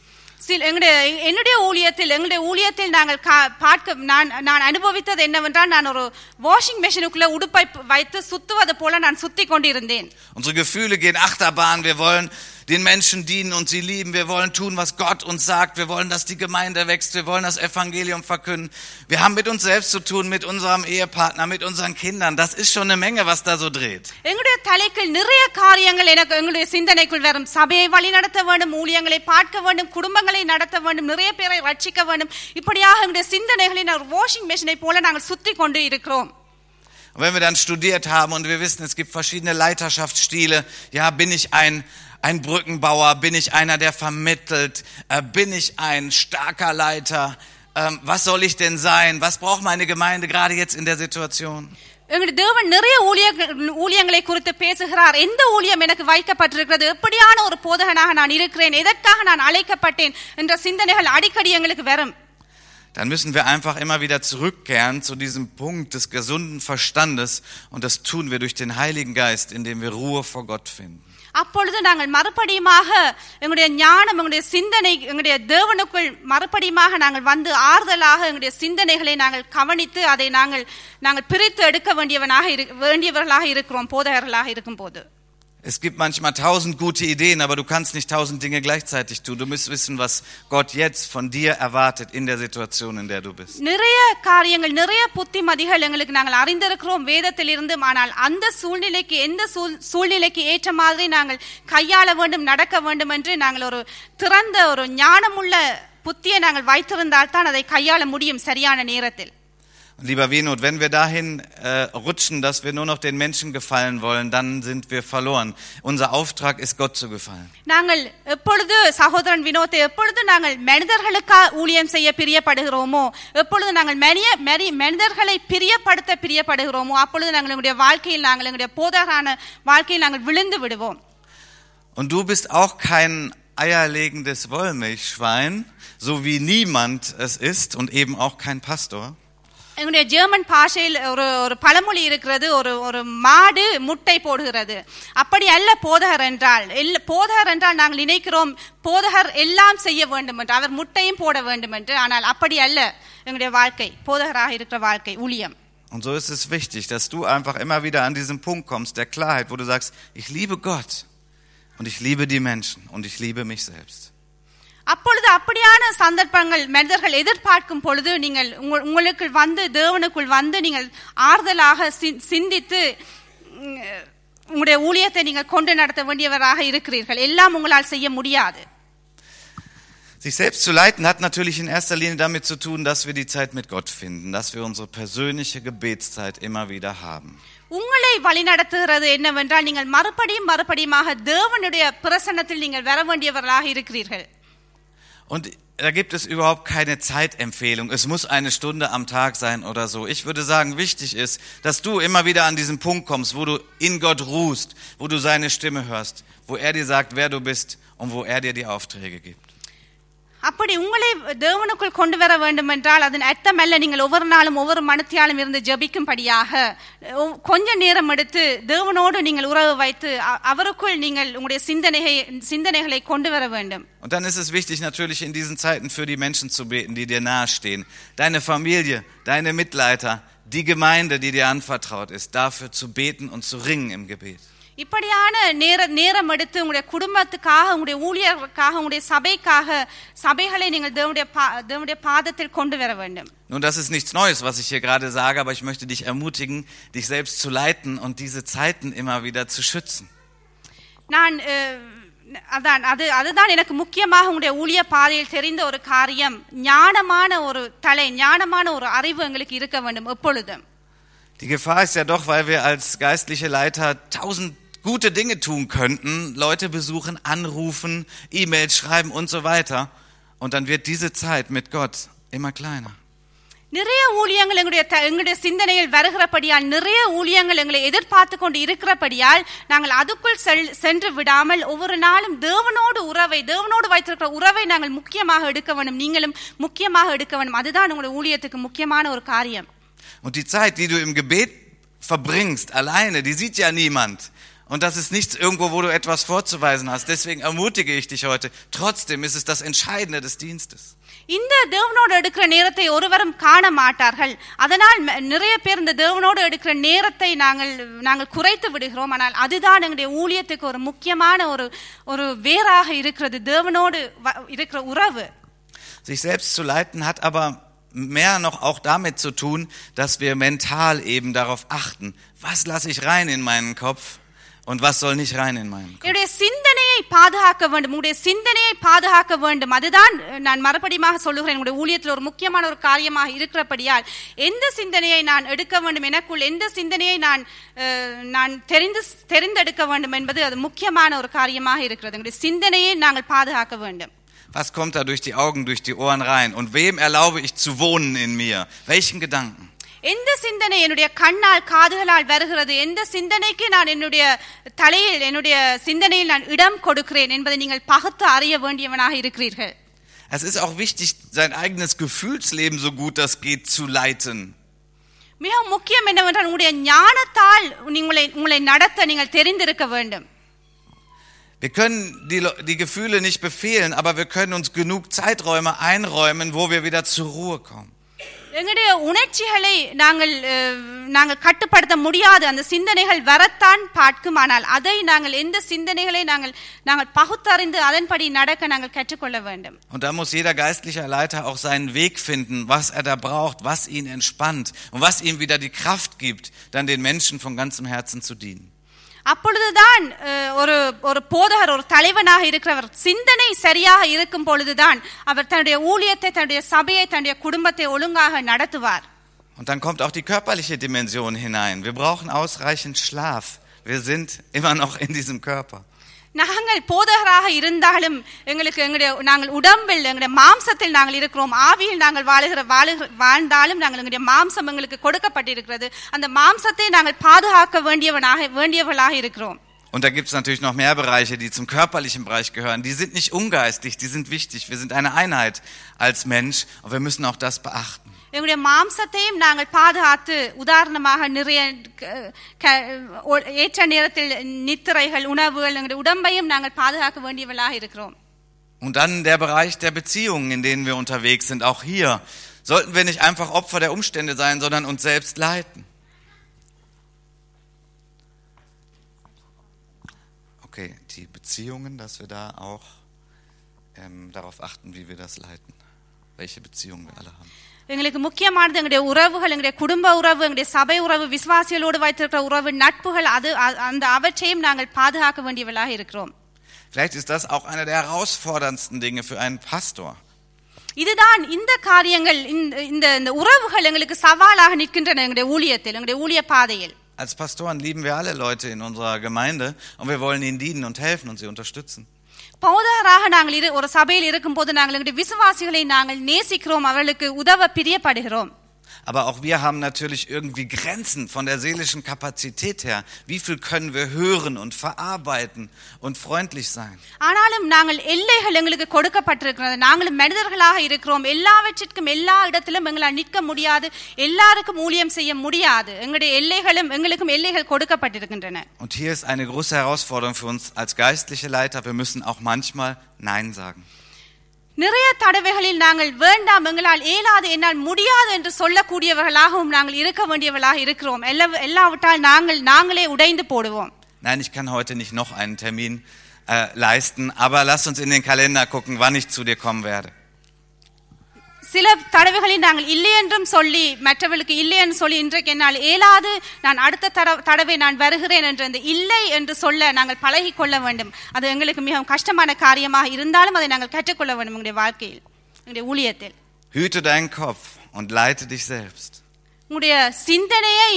சில எங்களுடைய என்னுடைய ஊழியத்தில் எங்களுடைய ஊழியத்தில் நாங்கள் கா- பார்க்க நான் நான் அனுபவித்தது என்னவென்றால் நான் ஒரு வாஷிங் மெஷினுக்குள்ள உடுப்பை வைத்து சுத்துவது போல நான் சுத்தி கொண்டிருந்தேன். Unsere Gefühle gehen Achterbahn, wir wollen den Menschen dienen und sie lieben. Wir wollen tun, was Gott uns sagt. Wir wollen, dass die Gemeinde wächst. Wir wollen das Evangelium verkünden. Wir haben mit uns selbst zu tun, mit unserem Ehepartner, mit unseren Kindern. Das ist schon eine Menge, was da so dreht. எங்களுடைய தலைக்குள் நிறைய காரியங்கள் எனக்கு எங்களுடைய சிந்தனைக்குள் வரும் சபையை வழிநடத்த வேண்டும் ஊழியங்களை பார்க்க வேண்டும் குடும்பங்களை நடத்த வேண்டும் நிறைய பேரை ரட்சிக்க வேண்டும் இப்படியாக எங்களுடைய சிந்தனைகளை ஒரு வாஷிங் மெஷினை போல நாங்கள் சுத்தி கொண்டு இருக்கிறோம் Und wenn wir dann studiert haben und wir wissen, es gibt verschiedene Leiterschaftsstile, ja, bin ich ein, ein Brückenbauer, bin ich einer, der vermittelt, äh, bin ich ein starker Leiter, ähm, was soll ich denn sein, was braucht meine Gemeinde gerade jetzt in der Situation? எங்களுடைய தேவன் நிறைய ஊழிய ஊழியங்களை குறித்து பேசுகிறார் எந்த ஊழியம் எனக்கு வைக்கப்பட்டிருக்கிறது எப்படியான ஒரு போதகனாக நான் இருக்கிறேன் எதற்காக நான் அழைக்கப்பட்டேன் என்ற சிந்தனைகள் அடிக்கடி எங்களுக்கு வரும் Dann müssen wir einfach immer wieder zurückkehren zu diesem Punkt des gesunden Verstandes und das tun wir durch den Heiligen Geist, indem wir Ruhe vor Gott finden. அப்பொழுது நாங்கள் மறுபடியுமாக எங்களுடைய ஞானம் எங்களுடைய சிந்தனை எங்களுடைய தேவனுக்குள் மறுபடியுமாக நாங்கள் வந்து ஆறுதலாக எங்களுடைய சிந்தனைகளை நாங்கள் கவனித்து அதை நாங்கள் நாங்கள் பிரித்து எடுக்க வேண்டியவனாக இரு- வேண்டியவர்களாக இருக்கிறோம் போதகர்களாக இருக்கும்போது. Es gibt manchmal tausend gute Ideen, aber du kannst nicht tausend Dinge gleichzeitig tun. Du musst wissen, was Gott jetzt von dir erwartet in der Situation, in der du bist. நிறைய காரியங்கள் நிறைய புத்திமதிகள் எங்களுக்கு நாங்கள் அறிந்திருக்கிறோம் வேதத்தில் இருந்து ஆனால் அந்த சூழ்நிலைக்கு எந்த சூழ்- சூழ்நிலைக்கு ஏற்ற மாதிரி நாங்கள் கையாள வேண்டும் நடக்க வேண்டும் என்று நாங்கள் ஒரு திறந்த ஒரு ஞானமுள்ள புத்தியை நாங்கள் வைத்திருந்தால் தான் அதை கையாள முடியும் சரியான நேரத்தில் Und lieber Wenot, wenn wir dahin äh, rutschen, dass wir nur noch den Menschen gefallen wollen, dann sind wir verloren. Unser Auftrag ist, Gott zu gefallen. நாங்கள் எப்பொழுது சகோதரன் வினோத்தை எப்பொழுது நாங்கள் மனிதர்களுக்கா ஊழியம் செய்ய பிரியப்படுகிறோமோ எப்பொழுது நாங்கள் மனிய மரி- மனிதர்களை பிரியப்படுத்த பிரியப்படுகிறோமோ அப்பொழுது நாங்கள் எங்களுடைய வாழ்க்கையில் நாங்கள் எங்களுடைய போதகரான வாழ்க்கையில் நாங்கள் விழுந்து விடுவோம் Und du bist auch kein eierlegendes Wollmilchschwein, so wie niemand es ist und eben auch kein Pastor. எங்களுடைய ஜெர்மன் பாஷையில் ஒரு ஒரு பழமொழி இருக்கிறது ஒரு ஒரு மாடு முட்டை போடுகிறது அப்படி அல்ல போதகர் என்றால் எல்ல போதகர் என்றால் நாங்கள் நினைக்கிறோம் போதகர் எல்லாம் செய்ய வேண்டும் என்று அவர் முட்டையும் போட வேண்டும் என்று ஆனால் அப்படி அல்ல எங்களுடைய வாழ்க்கை போதகராக இருக்கிற வாழ்க்கை ஊழியம் Und so ist es wichtig, dass du einfach immer wieder an diesen Punkt kommst, der Klarheit, wo du sagst, ich liebe Gott und ich liebe die Menschen und ich liebe mich selbst. அப்பொழுது அப்படியான சந்தர்ப்பங்கள் மனிதர்கள் எதிர்பார்க்கும் பொழுது நீங்கள் உங்கள் உங்களுக்குள் வந்து தேவனுக்குள் வந்து நீங்கள் ஆறுதலாக சிந்தித்து உங்களுடைய ஊழியத்தை நீங்கள் கொண்டு நடத்த வேண்டியவராக இருக்கிறீர்கள். எல்லாம் உங்களால் செய்ய முடியாது. Sich selbst zu leiten hat natürlich in erster Linie damit zu tun, dass wir die Zeit mit Gott finden, dass wir unsere persönliche Gebetszeit immer wieder haben. உங்களை வழிநடத்துகிறது என்னவென்றால் நீங்கள் மறுபடியும் மறுபடியுமாக தேவனுடைய பிரசன்னத்தில் நீங்கள் வர வேண்டியவர்களாக இருக்கிறீர்கள். Und da gibt es überhaupt keine Zeitempfehlung. Es muss eine Stunde am Tag sein oder so. Ich würde sagen, wichtig ist, dass du immer wieder an diesen Punkt kommst, wo du in Gott ruhst, wo du seine Stimme hörst, wo er dir sagt, wer du bist und wo er dir die Aufträge gibt. அப்படி உங்களை தேவனுக்குள் கொண்டு வர வேண்டும் என்றால் அதன் அர்த்தமல்ல நீங்கள் ஒவ்வொரு நாளும் ஒவ்வொரு மனத்தியாலும் இருந்து ஜெபிக்கும்படியாக ஒ- கொஞ்ச நேரம் எடுத்து தேவனோடு நீங்கள் உறவு வைத்து அ- அவருக்குள் நீங்கள் உங்களுடைய சிந்தனையை சிந்தனைகளை கொண்டு வர வேண்டும் Und dann ist es wichtig, natürlich in diesen Zeiten für die Menschen zu beten, die dir nahestehen. Deine Familie, deine Mitleiter, die Gemeinde, die dir anvertraut ist, dafür zu beten und zu ringen im Gebet. இப்படியான நேர நேரம் எடுத்து உங்களுடைய குடும்பத்துக்காக உங்களுடைய ஊழியர்களுக்காக உங்களுடைய சபைக்காக சபைகளை நீங்கள் தேவனுடைய பா- தேவனுடைய பாதத்தில் கொண்டு வர வேண்டும் Nun, das ist nichts Neues, was ich hier gerade sage, aber ich möchte dich ermutigen, dich selbst zu leiten und diese Zeiten immer wieder zu schützen. நான் அஹ், அதான் அது அதுதான் எனக்கு முக்கியமாக உங்களுடைய ஊழிய பாதையில் தெரிந்த ஒரு காரியம் ஞானமான ஒரு தலை ஞானமான ஒரு அறிவு எங்களுக்கு இருக்க வேண்டும் எப்பொழுதும் Die Gefahr ist ja doch, weil wir als geistliche Leiter tausend gute Dinge tun könnten, Leute besuchen, anrufen, E-Mails schreiben und so weiter. Und dann wird diese Zeit mit Gott immer kleiner. நிறைய ஊழியங்கள் எங்களுடைய த- எங்களுடைய சிந்தனையில் வருகிறபடியால் நிறைய ஊழியங்கள் எங்களை எதிர்பார்த்து கொண்டு இருக்கிறபடியால் நாங்கள் அதுக்குள் செல்- சென்று விடாமல் ஒவ்வொரு நாளும் தேவனோடு உறவை தேவனோடு வைத்திருக்கிற உறவை நாங்கள் முக்கியமாக எடுக்க வேண்டும் நீங்களும் முக்கியமாக எடுக்க வேண்டும் அதுதான் உங்களுடைய ஊழியத்துக்கு முக்கியமான ஒரு காரியம் Und die Zeit, die du im Gebet verbringst, alleine, die sieht ja niemand. Und das ist nichts irgendwo, wo du etwas vorzuweisen hast. Deswegen ermutige ich dich heute. Trotzdem ist es das Entscheidende des Dienstes. இந்த தேவனோடு எடுக்கிற நேரத்தை ஒருவரும் காண மாட்டார்கள் அதனால் ம- நிறைய பேர் இந்த தேவனோடு எடுக்கிற நேரத்தை நாங்கள் நாங்கள் குறைத்து விடுகிறோம் ஆனால் அதுதான் எங்களுடைய ஊழியத்துக்கு ஒரு முக்கியமான ஒரு ஒரு வேறாக இருக்கிறது தேவனோடு வ- இருக்கிற உறவு Sich selbst zu leiten hat aber mehr noch auch damit zu tun, dass wir mental eben darauf achten, was lasse ich rein in meinen Kopf und was soll nicht rein in meinen Kopf. என்னுடைய சிந்தனையை பாதுகாக்க வேண்டும் உங்களுடைய சிந்தனையை பாதுகாக்க வேண்டும் அதுதான் அஹ், நான் மறுபடியுமாக சொல்லுகிறேன் உங்களுடைய ஊழியத்தில் ஒரு முக்கியமான ஒரு காரியமாக இருக்கிறபடியால் எந்த சிந்தனையை நான் எடுக்க வேண்டும் எனக்குள் எந்த சிந்தனையை நான் அஹ், நான் தெரிந்து தெரிந்தெடுக்க வேண்டும் என்பது அது முக்கியமான ஒரு காரியமாக இருக்கிறது எங்களுடைய சிந்தனையை நாங்கள் பாதுகாக்க வேண்டும் Was kommt da durch die Augen, durch die Ohren rein? Und wem erlaube ich zu wohnen in mir? Welchen Gedanken? எந்த சிந்தனை என்னுடைய கண்ணால் காதுகளால் வருகிறது எந்த சிந்தனைக்கு நான் என்னுடைய தலையில் என்னுடைய சிந்தனையில் நான் இடம் கொடுக்கிறேன் என்பதை நீங்கள் பகுத்து அறிய வேண்டியவனாக இருக்கிறீர்கள் Es ist auch wichtig, sein eigenes Gefühlsleben so gut das geht zu leiten. மிக முக்கியம் என்னவென்றால் உங்களுடைய ஞானத்தால் உங்களை உங்களை நடத்த நீங்கள் தெரிந்திருக்க வேண்டும் Wir können die, Le- die Gefühle nicht befehlen, aber wir können uns genug Zeiträume einräumen, wo wir wieder zur Ruhe kommen. எங்களுடைய உணர்ச்சிகளை நாங்கள் அஹ், நாங்கள் கட்டுப்படுத்த முடியாது அந்த சிந்தனைகள் வரத்தான் பார்க்கும் ஆனால் அதை நாங்கள் எந்த சிந்தனைகளை நாங்கள் நாங்கள் பகுத்தறிந்து அதன்படி நடக்க நாங்கள் கற்றுக்கொள்ள வேண்டும் Und da muss jeder geistliche Leiter auch seinen Weg finden, was er da braucht, was ihn entspannt und was ihm wieder die Kraft gibt, dann den Menschen von ganzem Herzen zu dienen. அப்பொழுதுதான் அஹ், ஒரு ஒரு போதகர் ஒரு தலைவனாக இருக்கிறவர் சிந்தனை சரியாக இருக்கும் பொழுதுதான் அவர் தன்னுடைய ஊழியத்தை தன்னுடைய சபையை தன்னுடைய குடும்பத்தை ஒழுங்காக நடத்துவார் Und dann kommt auch die körperliche Dimension hinein. Wir brauchen ausreichend Schlaf. Wir sind immer noch in diesem Körper. நாங்கள் போதகராக இருந்தாலும் எங்களுக்கு எங்களுடைய நாங்கள் உடம்பில் எங்களுடைய மாம்சத்தில் நாங்கள் இருக்கிறோம் ஆவியில் நாங்கள் வாழுகிற வாழுகிற வாழ்ந்தாலும் நாங்கள் எங்களுடைய மாம்சம் எங்களுக்கு கொடுக்கப்பட்டிருக்கிறது அந்த மாம்சத்தை நாங்கள் பாதுகாக்க வேண்டியவனாக வேண்டியவர்களாக இருக்கிறோம் Und da gibt es natürlich noch mehr Bereiche, die zum körperlichen Bereich gehören. Die sind nicht ungeistig, die sind wichtig. Wir sind eine Einheit als Mensch und wir müssen auch das beachten. எங்களுடைய மாம்சத்தையும் நாங்கள் பாதுகாத்து உதாரணமாக நிறைய க- க- ஒ- ஏற்ற நேரத்தில் நித்திரைகள் உணவுகள் எங்களுடைய உடம்பையும் நாங்கள் பாதுகாக்க வேண்டியவர்களாக இருக்கிறோம் Und dann der Bereich der Beziehungen, in denen wir unterwegs sind. Auch hier sollten wir nicht einfach Opfer der Umstände sein, sondern uns selbst leiten. Okay, die Beziehungen, dass wir da auch ähm, darauf achten, wie wir das leiten. Welche Beziehungen wir alle haben. எங்களுக்கு முக்கியமானது எங்களுடைய உறவுகள் எங்களுடைய குடும்ப உறவு எங்களுடைய சபை உறவு விசுவாசிகளோடு வைத்திருக்கிற உறவு நட்புகள் அது அ- அந்த அவற்றையும் நாங்கள் பாதுகாக்க வேண்டியவர்களாக இருக்கிறோம் Vielleicht ist das auch einer der herausforderndsten Dinge für einen Pastor. இதுதான் இந்த காரியங்கள் இந்த இந்த இந்த உறவுகள் எங்களுக்கு சவாலாக நிற்கின்றன எங்களுடைய ஊழியத்தில் எங்களுடைய ஊழிய பாதையில் Als Pastoren lieben wir alle Leute in unserer Gemeinde und wir wollen ihnen dienen und helfen und sie unterstützen. பௌதாராக நாங்கள் இரு ஒரு சபையில் இருக்கும்போது நாங்கள் எங்களுடைய விசுவாசிகளை நாங்கள் நேசிக்கிறோம் அவர்களுக்கு உதவ பிரியப்படுகிறோம். Aber auch wir haben natürlich irgendwie Grenzen von der seelischen Kapazität her. Wie viel können wir hören und verarbeiten und freundlich sein? ஆனாலும் நாங்கள் எல்லைகள் எங்களுக்கு கொடுக்கப்பட்டிருக்கிறது நாங்களும் மனிதர்களாக இருக்கிறோம் எல்லாவற்றிற்கும் எல்லா இடத்திலும் எங்களால் நிற்க முடியாது எல்லாருக்கும் ஊழியம் செய்ய முடியாது எங்களுடைய எல்லைகளும் எங்களுக்கும் எல்லைகள் கொடுக்கப்பட்டிருக்கின்றன Und hier ist eine große Herausforderung für uns als geistliche Leiter. Wir müssen auch manchmal Nein sagen. நிறைய தடவைகளில் நாங்கள் வேண்டாம் எங்களால் இயலாது என்னால் முடியாது என்று சொல்லக்கூடியவர்களாகவும் நாங்கள் இருக்க வேண்டியவர்களாக இருக்கிறோம் எல்லா எல்லாவிட்டால் நாங்கள் நாங்களே உடைந்து போடுவோம் Nein, ich kann heute nicht noch einen Termin äh, leisten, aber lass uns in den Kalender gucken, wann ich zu dir kommen werde. சில தடவைகளில் நாங்கள் இல்லை என்றும் சொல்லி மற்றவர்களுக்கு இல்லை என்று சொல்லி இன்றைக்கு என்னால் இயலாது நான் அடுத்த தட- தடவை நான் வருகிறேன் என்று அந்த இல்லை என்று சொல்ல நாங்கள் பழகிக் கொள்ள வேண்டும் அது எங்களுக்கு மிகவும் கஷ்டமான காரியமாக இருந்தாலும் அதை நாங்கள் கற்றுக்கொள்ள வேண்டும் எங்களுடைய வாழ்க்கையில் எங்களுடைய ஊழியத்தில் Hüte deinen Kopf und leite dich selbst. உங்களுடைய சிந்தனையை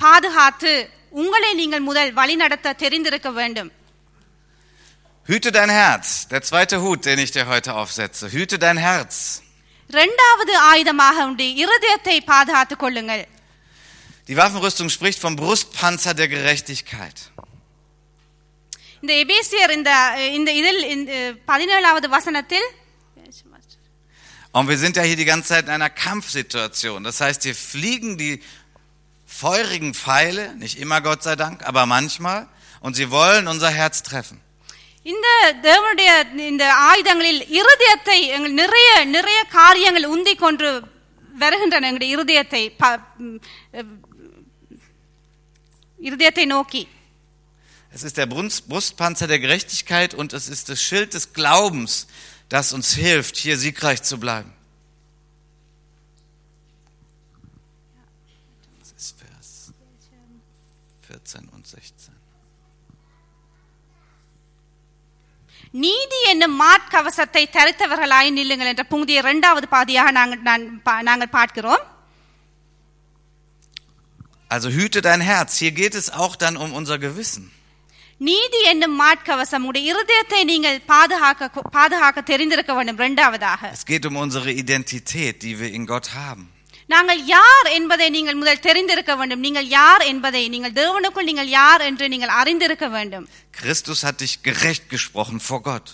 பாதுகாத்து உங்களை நீங்கள் முதல் வழிநடத்த தெரிந்திருக்க வேண்டும் Hüte dein Herz. Der zweite Hut, den ich dir heute aufsetze. Hüte dein Herz. இரண்டாவது ஆயுதமாக உங்களுடைய இருதயத்தை பாதுகாத்துக் கொள்ளுங்கள் Die Waffenrüstung spricht vom Brustpanzer der Gerechtigkeit. இந்த எபேசியர் இந்த இந்த இதில் இந்த பதினேழாவது வசனத்தில் Und wir sind ja hier die ganze Zeit in einer Kampfsituation. Das heißt, hier fliegen die feurigen Pfeile, nicht immer Gott sei Dank, aber manchmal. und sie wollen unser Herz treffen. இந்த தேவனுடைய இந்த ஆயுதங்களில் இருதயத்தை எங்கள் நிறைய நிறைய காரியங்கள் உந்தி கொண்டு வருகின்றன எங்களுடைய இருதயத்தை ப- ம், அஹ், இருதயத்தை நோக்கி Es ist der Brunst- Brustpanzer der Gerechtigkeit und es ist das Schild des Glaubens, das uns hilft, hier siegreich zu bleiben. நீதி என்னும் மாட்கவசத்தை தரித்தவர்களாய் நில்லுங்கள் என்ற புங்குதிய இரண்டாவது பாதியாக நாங்கள் நான் பா- நாங்கள் பார்க்கிறோம் Also hüte dein Herz. Hier geht es auch dann um unser Gewissen. நீதி என்னும் மாட்கவசம் உடைய இருதயத்தை நீங்கள் பாதுகாக்க பாதுகாக்க தெரிந்திருக்க வேண்டும் இரண்டாவதாக Es geht um unsere Identität, die wir in Gott haben. நாங்கள் யார் என்பதை நீங்கள் முதல் தெரிந்திருக்க வேண்டும் நீங்கள் யார் என்பதை நீங்கள் தேவனுக்குள் நீங்கள் யார் என்று நீங்கள் அறிந்திருக்க வேண்டும் Christus hat dich gerecht gesprochen vor Gott.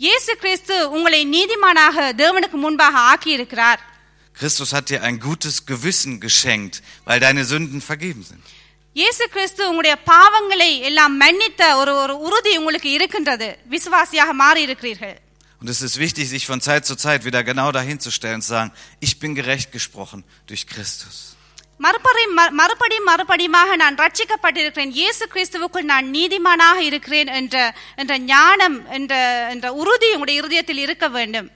இயேசு கிறிஸ்து உங்களை நீதிமானாக தேவனுக்கு முன்பாக ஆக்கியிருக்கிறார் Christus hat dir ein gutes Gewissen geschenkt, weil deine Sünden vergeben sind. இயேசு கிறிஸ்து உங்களுடைய பாவங்களை எல்லாம் மன்னித்த ஒரு ஒரு உறுதி உங்களுக்கு இருக்கின்றது விசுவாசியாக மாறி இருக்கிறீர்கள் Und es ist wichtig, sich von Zeit zu Zeit wieder genau dahin zu stellen und zu sagen, ich bin gerecht gesprochen durch Christus. மறுபடி ம- மறுபடியும் மறுபடியுமாக நான் ரட்சிக்கப்பட்டிருக்கிறேன் இயேசு கிறிஸ்துவுக்குள் நான் நீதிமானாக இருக்கிறேன் என்ற என்ற ஞானம் என்ற என்ற உறுதி உங்களுடைய இருதயத்தில் இருக்க வேண்டும்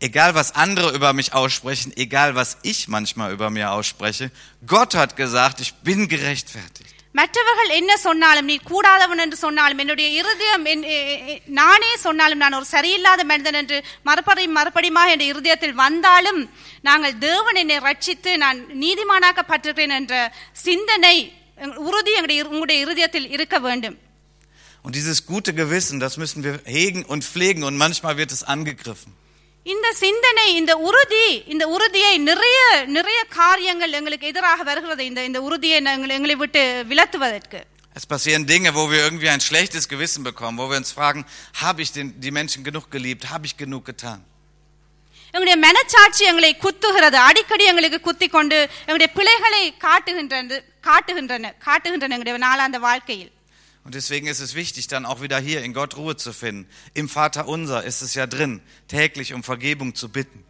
Egal was andere über mich aussprechen, egal was ich manchmal über mir ausspreche, Gott hat gesagt, ich bin gerechtfertigt. மற்றவர்கள் என்ன சொன்னாலும் நீ கூடாதவன் என்று சொன்னாலும் என்னுடைய இருதயம் என்- எ- எ- நானே சொன்னாலும் நான் ஒரு சரியில்லாத மனிதன் என்று மறுபடியும் மறுபடியுமாக என் இருதயத்தில் வந்தாலும் நாங்கள் தேவன் என்னை ரட்சித்து நான் நீதிமானாக்கப்பட்டிருக்கிறேன் என்ற சிந்தனை எங்க- உறுதி எங்களுடைய இரு- உங்களுடைய இருதயத்தில் இருக்க வேண்டும் Und dieses gute Gewissen, das müssen wir hegen und pflegen und manchmal wird es angegriffen. இந்த சிந்தனை இந்த உறுதி இந்த உறுதியை நிறைய நிறைய காரியங்கள் எங்களுக்கு எதிராக வருகிறது இந்த இந்த உறுதியை நாங்கள் எங்களை விட்டு விலத்துவதற்கு Es passieren Dinge, wo wir irgendwie ein schlechtes Gewissen bekommen, wo wir uns fragen, habe ich den, die Menschen genug geliebt, habe ich genug getan? எங்களுடைய மனச்சாட்சி எங்களை குத்துகிறது அடிக்கடி எங்களுக்கு குத்தி கொண்டு எங்களுடைய பிழைகளை காட்டுகின்றது காட்டுகின்றன காட்டுகின்றன எங்களுடைய நாளாந்த வாழ்க்கையில் Und deswegen ist es wichtig, dann auch wieder hier in Gott Ruhe zu finden. Im Vater unser ist es ja drin, täglich um Vergebung zu bitten.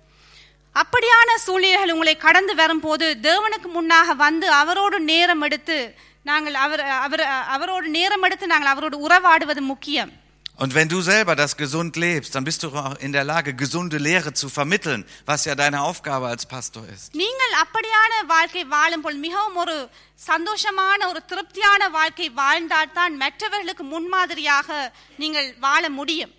அப்படியான சூழ்நிலைகள் உங்களை கடந்து வரும்போது தேவனுக்கு முன்னாக வந்து அவரோடு நேரம் எடுத்து நாங்கள் அவர் அவர் அவரோடு நேரம் எடுத்து நாங்கள் அவரோடு உறவாடுவது முக்கியம் Und wenn du selber das gesund lebst, dann bist du auch in der Lage, gesunde Lehre zu vermitteln, was ja deine Aufgabe als Pastor ist. நீங்கள் அப்படியான வாழ்க்கை வாழும்போது மிகவும் ஒரு சந்தோஷமான ஒரு திருப்தியான வாழ்க்கை வாழ்ந்தால்தான் மற்றவர்களுக்கு முன்மாதிரியாக நீங்கள் வாழ முடியும்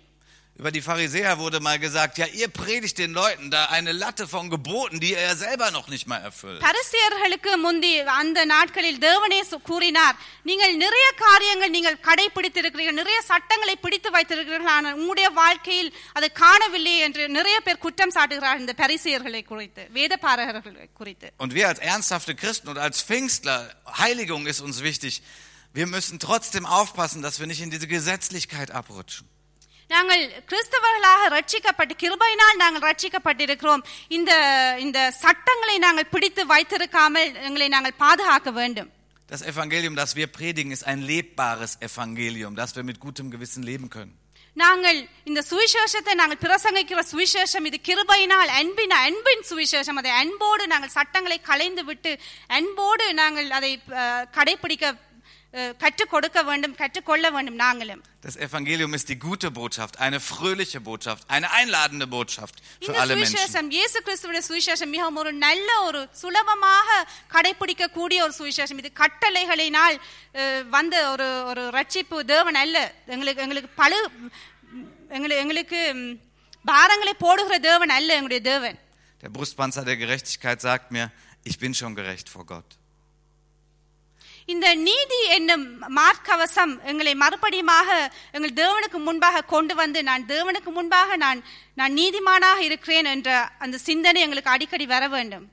Über die Pharisäer wurde mal gesagt, ja, ihr predigt den Leuten da eine Latte von Geboten, die ihr ja selber noch nicht mal erfüllt. பரிசேயர்களுக்கு முந்தி அந்த நாட்களில் தேவனே சு- கூறினார் நீங்கள் நிறைய காரியங்கள் நீங்கள் கடைபிடித்திருக்கிறீர்கள் நிறைய சட்டங்களை பிடித்து வைத்திருக்கிறீர்கள் ஆனால் உங்களுடைய வாழ்க்கையில் அதை காணவில்லை என்று நிறைய பேர் குற்றம் சாட்டுகிறார்கள் இந்த பரிசேயர்களை குறித்து வேதபாரகர்களை குறித்து Und wir als ernsthafte Christen und als Pfingstler, Heiligung ist uns wichtig, wir müssen trotzdem aufpassen, dass wir nicht in diese Gesetzlichkeit abrutschen. நாங்கள் கிறிஸ்தவர்களாக ரட்சிக்கப்பட்டு கிருபையினால் நாங்கள் ரட்சிக்கப்பட்டிருக்கிறோம். இந்த இந்த சட்டங்களை நாங்கள் பிடித்து வைத்திருக்காமல் எங்களை நாங்கள் பாதுகாக்க வேண்டும். Das Evangelium, das wir predigen, ist ein lebbares Evangelium, das wir mit gutem Gewissen leben können. நாங்கள் இந்த சுவிசேஷத்தை நாங்கள் பிரசங்கிக்கிற சுவிசேஷம் இது. கிருபையினால் அன்பின் அன்பின் சுவிசேஷம். அதை அன்போடு நாங்கள் சட்டங்களை களைந்து விட்டு அன்போடு நாங்கள் அதை கடைபிடிக்க கற்றுக் கொடுக்க வேண்டும் கற்றுக்கொள்ள வேண்டும் நாங்களும் Das Evangelium ist die gute Botschaft, eine fröhliche Botschaft, eine einladende Botschaft für இந்த alle Menschen. சுவிசேஷம் இயேசு கிறிஸ்துவுடைய சுவிசேஷம் மிகவும் ஒரு நல்ல ஒரு சுலபமாக கடைபிடிக்க கூடிய ஒரு சுவிசேஷம் இது கட்டளைகளினால் அஹ், வந்த ஒரு ஒரு ரட்சிப்பு தேவன் அல்ல எங்களுக்கு எங்களுக்கு பழு எங்களுக்கு எங்களுக்கு ம், பாரங்களை போடுகிற தேவன் அல்ல எங்களுடைய தேவன் Der Brustpanzer der Gerechtigkeit sagt mir, ich bin schon gerecht vor Gott. இந்த நீதி என்னும் மார்க்கவசம் எங்களை மறுபடியுமாக எங்கள் தேவனுக்கு முன்பாக கொண்டு வந்து நான் தேவனுக்கு முன்பாக நான் நான் நீதிமானாக இருக்கிறேன் என்ற அந்த சிந்தனை எங்களுக்கு அடிக்கடி வர வேண்டும்.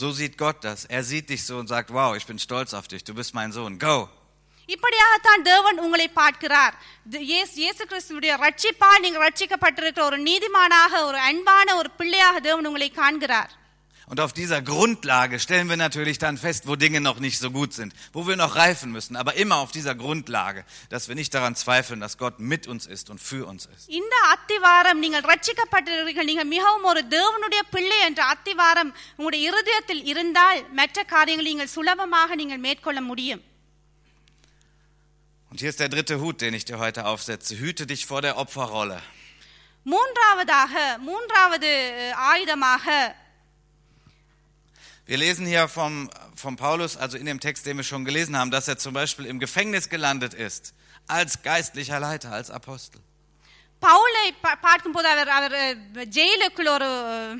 So sieht Gott das. Er sieht dich so und sagt, wow, ich bin stolz auf dich, du bist mein Sohn, go. இப்படியாகத்தான் தேவன் உங்களை பார்க்கிறார். இயேசு கிறிஸ்துவுடைய ரட்சிப்பால் நீங்கள் ரட்சிக்கப்பட்டிருக்கிற ஒரு நீதிமானாக ஒரு அன்பான ஒரு பிள்ளையாக தேவன் உங்களை காண்கிறார். Und auf dieser Grundlage stellen wir natürlich dann fest, wo Dinge noch nicht so gut sind, wo wir noch reifen müssen, aber immer auf dieser Grundlage, dass wir nicht daran zweifeln, dass Gott mit uns ist und für uns ist. இந்த அத்திவாரம் நீங்கள் ரட்சிக்கப்பட்டிருக்கிறீர்கள் நீங்கள் மிகவும் ஒரு தேவனுடைய பிள்ளை என்ற அத்திவாரம் உங்களுடைய இருதயத்தில் இருந்தால் மற்ற காரியங்களை நீங்கள் சுலபமாக நீங்கள் மேற்கொள்ள முடியும் Und hier ist der dritte Hut, den ich dir heute aufsetze. Hüte dich vor der Opferrolle. மூன்றாவதாக மூன்றாவது அஹ், ஆயுதமாக Wir lesen hier vom, vom Paulus, also in dem Text, den wir schon gelesen haben, dass er zum Beispiel im Gefängnis gelandet ist, als geistlicher Leiter, als Apostel. பவுலை பா- பார்க்கும்போது அவர் அவர் அஹ், ஜெயிலுக்குள் ஒரு அஹ்,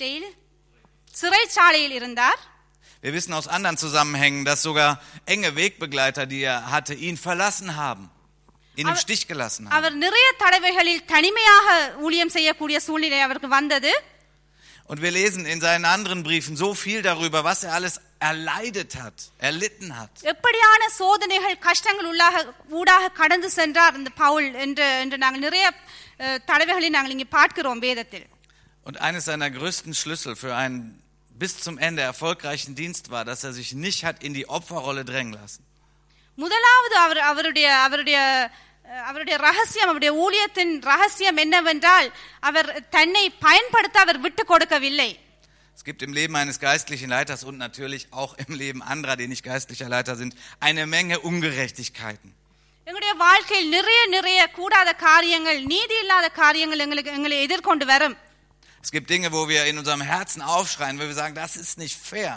ஜெயில் சிறைச்சாலையில் இருந்தார் Wir wissen aus anderen Zusammenhängen, dass sogar enge Wegbegleiter, die er hatte, ihn verlassen haben, ihn im Aber- Stich gelassen haben. அவர் நிறைய தடவைகளில் தனிமையாக ஊழியம் செய்யக்கூடிய சூழ்நிலை அவருக்கு வந்தது Und wir lesen in seinen anderen Briefen so viel darüber, was er alles erleidet hat, erlitten hat. எப்படியான சோதனைகள் கஷ்டங்கள் உள்ளாக ஊடாக கடந்து சென்றார் இந்த பவுல் என்று என்று நாங்கள் நிறைய அஹ், தடவைகளை நாங்கள் இங்கே பார்க்கிறோம் வேதத்தில் Und eines seiner größten Schlüssel für einen bis zum Ende erfolgreichen Dienst war, dass er sich nicht hat in die Opferrolle drängen lassen. முதலாவது அவர் அவருடைய அவருடைய அஹ், அவருடைய ரகசியம் அவருடைய ஊழியத்தின் ரகசியம் என்னவென்றால் அவர் தன்னை பயன்படுத்த அவர் விட்டு கொடுக்கவில்லை Es gibt im Leben eines geistlichen Leiters und natürlich auch im Leben anderer, die nicht geistlicher Leiter sind, eine Menge Ungerechtigkeiten. எங்களுடைய வாழ்க்கையில் நிறைய நிறைய கூடாத காரியங்கள் நீதி இல்லாத காரியங்கள் எங்களுக்கு எங்களை எதிர்கொண்டு வரும் Es gibt Dinge, wo wir in unserem Herzen aufschreien, wo wir sagen, das ist nicht fair.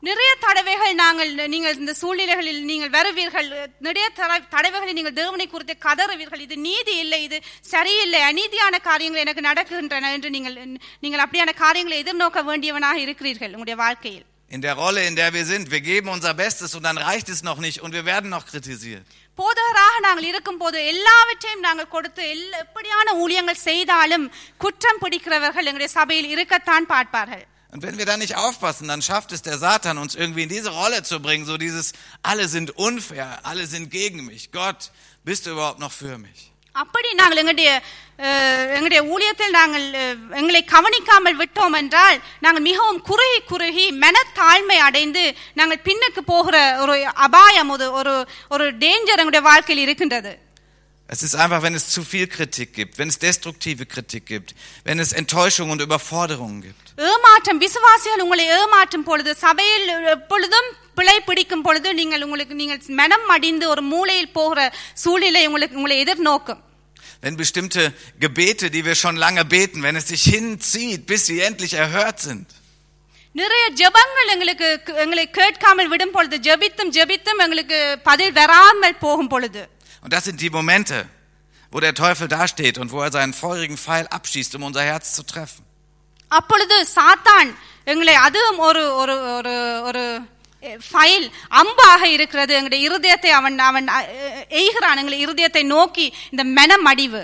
நிறைய தடவைகள் நாங்கள் நீங்கள் இந்த சூழ்நிலைகளில் நீங்கள் வருவீர்கள். நிறைய தட- தடவைகளில் நீங்கள் தேவனை குறித்து கதறுவீர்கள். இது நீதி இல்லை இது சரியில்லை. அநீதியான காரியங்கள் எனக்கு நடக்கின்றன என்று நீங்கள் நீங்கள் அப்படியான காரியங்களை எதிர்நோக்க வேண்டியவனாக இருக்கிறீர்கள் உங்களுடைய வாழ்க்கையில். In der Rolle, in der wir sind, wir geben unser Bestes und dann reicht es noch nicht und wir werden noch kritisiert. போதகராக நாங்கள் இருக்கும்போது எல்லாவற்றையும் நாங்கள் கொடுத்து எப்படியான ஊழியங்கள் செய்தாலும் குற்றம் பிடிக்கிறவர்கள் எங்களுடைய சபையில் இருக்கத்தான் பார்ப்பார்கள். Und wenn wir da nicht aufpassen, dann schafft es der Satan, uns irgendwie in diese Rolle zu bringen, so dieses, alle sind unfair, alle sind gegen mich. Gott, bist du überhaupt noch für mich? அப்படி நாங்கள் எங்களுடைய அஹ், எங்களுடைய ஊழியத்தில் நாங்கள் அஹ், எங்களை கவனிக்காமல் விட்டோம் என்றால் நாங்கள் மிகவும் குறுகி குறுகி மனத்தாழ்மை அடைந்து நாங்கள் பின்னுக்கு போகிற ஒரு அபாயம் ஒரு ஒரு ஒரு டேஞ்சர் எங்களுடைய வாழ்க்கையில் இருக்கின்றது Es ist einfach, wenn es zu viel Kritik gibt, wenn es destruktive Kritik gibt, wenn es Enttäuschung und Überforderungen gibt. ஏமாற்றம் விசுவாசிகள் உங்களை ஏமாற்றும் பொழுது சபையில் எப்பொழுதும் பிழை பிடிக்கும் பொழுது நீங்கள் உங்களுக்கு நீங்கள் மனம் அடிந்து ஒரு மூலையில் போகிற சூழ்நிலை உங்களுக்கு உங்களை எதிர்நோக்கும் Wenn bestimmte Gebete, die wir schon lange beten, wenn es sich hinzieht, bis sie endlich erhört sind. நிறைய ஜெபங்கள் எங்களுக்கு எங்களை கேட்காமல் விடும் பொழுது ஜெபித்தும் ஜெபித்தும் எங்களுக்கு பதில் வராமல் போகும் பொழுது Und das sind die Momente, wo der Teufel dasteht und wo er seinen feurigen Pfeil abschießt, um unser Herz zu treffen. அப்பொழுது சாத்தான் எங்களை அதுவும் ஒரு ஒரு ஒரு ஒரு ஃபைல் அம்பாக இருக்கிறது எங்களுடைய இருதயத்தை அவன் அவன் அஹ், எய்கிறான் எங்களை இருதயத்தை நோக்கி இந்த மனம் அடிவு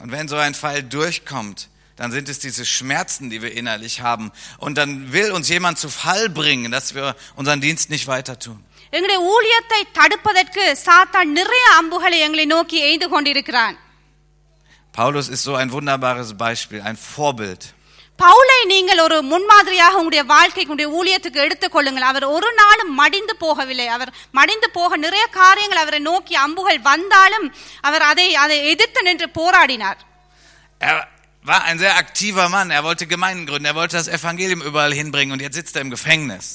Und wenn so ein Pfeil durchkommt, dann sind es diese Schmerzen, die wir innerlich haben. Und dann will uns jemand zu Fall bringen, dass wir unseren Dienst nicht weiter tun. எங்களுடைய ஊழியத்தை தடுப்பதற்கு சாத்தான் நிறைய அம்புகளை எங்களை நோக்கி எய்து கொண்டிருக்கிறான் Paulus ist so ein wunderbares Beispiel, ein Vorbild. பவுலை நீங்கள் ஒரு முன்மாதிரியாக உங்களுடைய வாழ்க்கைக்கு உங்களுடைய ஊழியத்துக்கு எடுத்துக்கொள்ளுங்கள் அவர் ஒரு நாளும் மடிந்து போகவில்லை அவர் மடிந்து போக நிறைய காரியங்கள் அவரை நோக்கி அம்புகள் வந்தாலும் அவர் அதை அதை எதிர்த்து நின்று போராடினார் Er war ein sehr aktiver Mann. Er wollte Gemeinden gründen. Er wollte das Evangelium überall hinbringen. Und jetzt sitzt er im Gefängnis.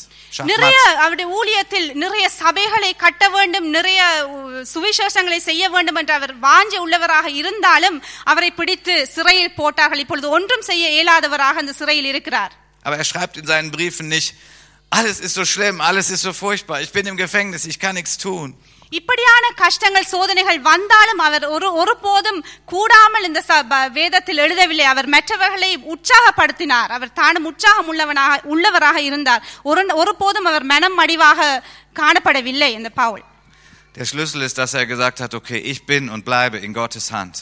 நிறைய Schachmatt. அவருடைய ஊழியத்தில் நிறைய சபைகளை கட்ட வேண்டும் நிறைய உ, சுவிசேஷங்களை செய்ய வேண்டும் என்று அவர் வாஞ்சி உள்ளவராக இருந்தாலும் அவரை பிடித்து சிறையில் போட்டார்கள் இப்பொழுது ஒன்றும் செய்ய இயலாதவராக அந்த சிறையில் இருக்கிறார் Aber er schreibt in seinen Briefen nicht, alles ist so schlimm, alles ist so furchtbar. Ich bin im Gefängnis, ich kann nichts tun. இப்படியான கஷ்டங்கள் சோதனைகள் வந்தாலும் அவர் ஒரு ஒருபோதும் கூடாமல் இந்த வேதத்தில் எழுதவில்லை. அவர் மற்றவர்களை உற்சாகப்படுத்தினார். அவர் தானும் உற்சாகம் உள்ளவனாக உள்ளவராக இருந்தார். ஒரு ஒருபோதும் அவர் மனம் அடிவாக காணப்படவில்லை இந்த Pavul. Der Schlüssel ist, dass er gesagt hat, okay, ich bin und bleibe in Gottes Hand.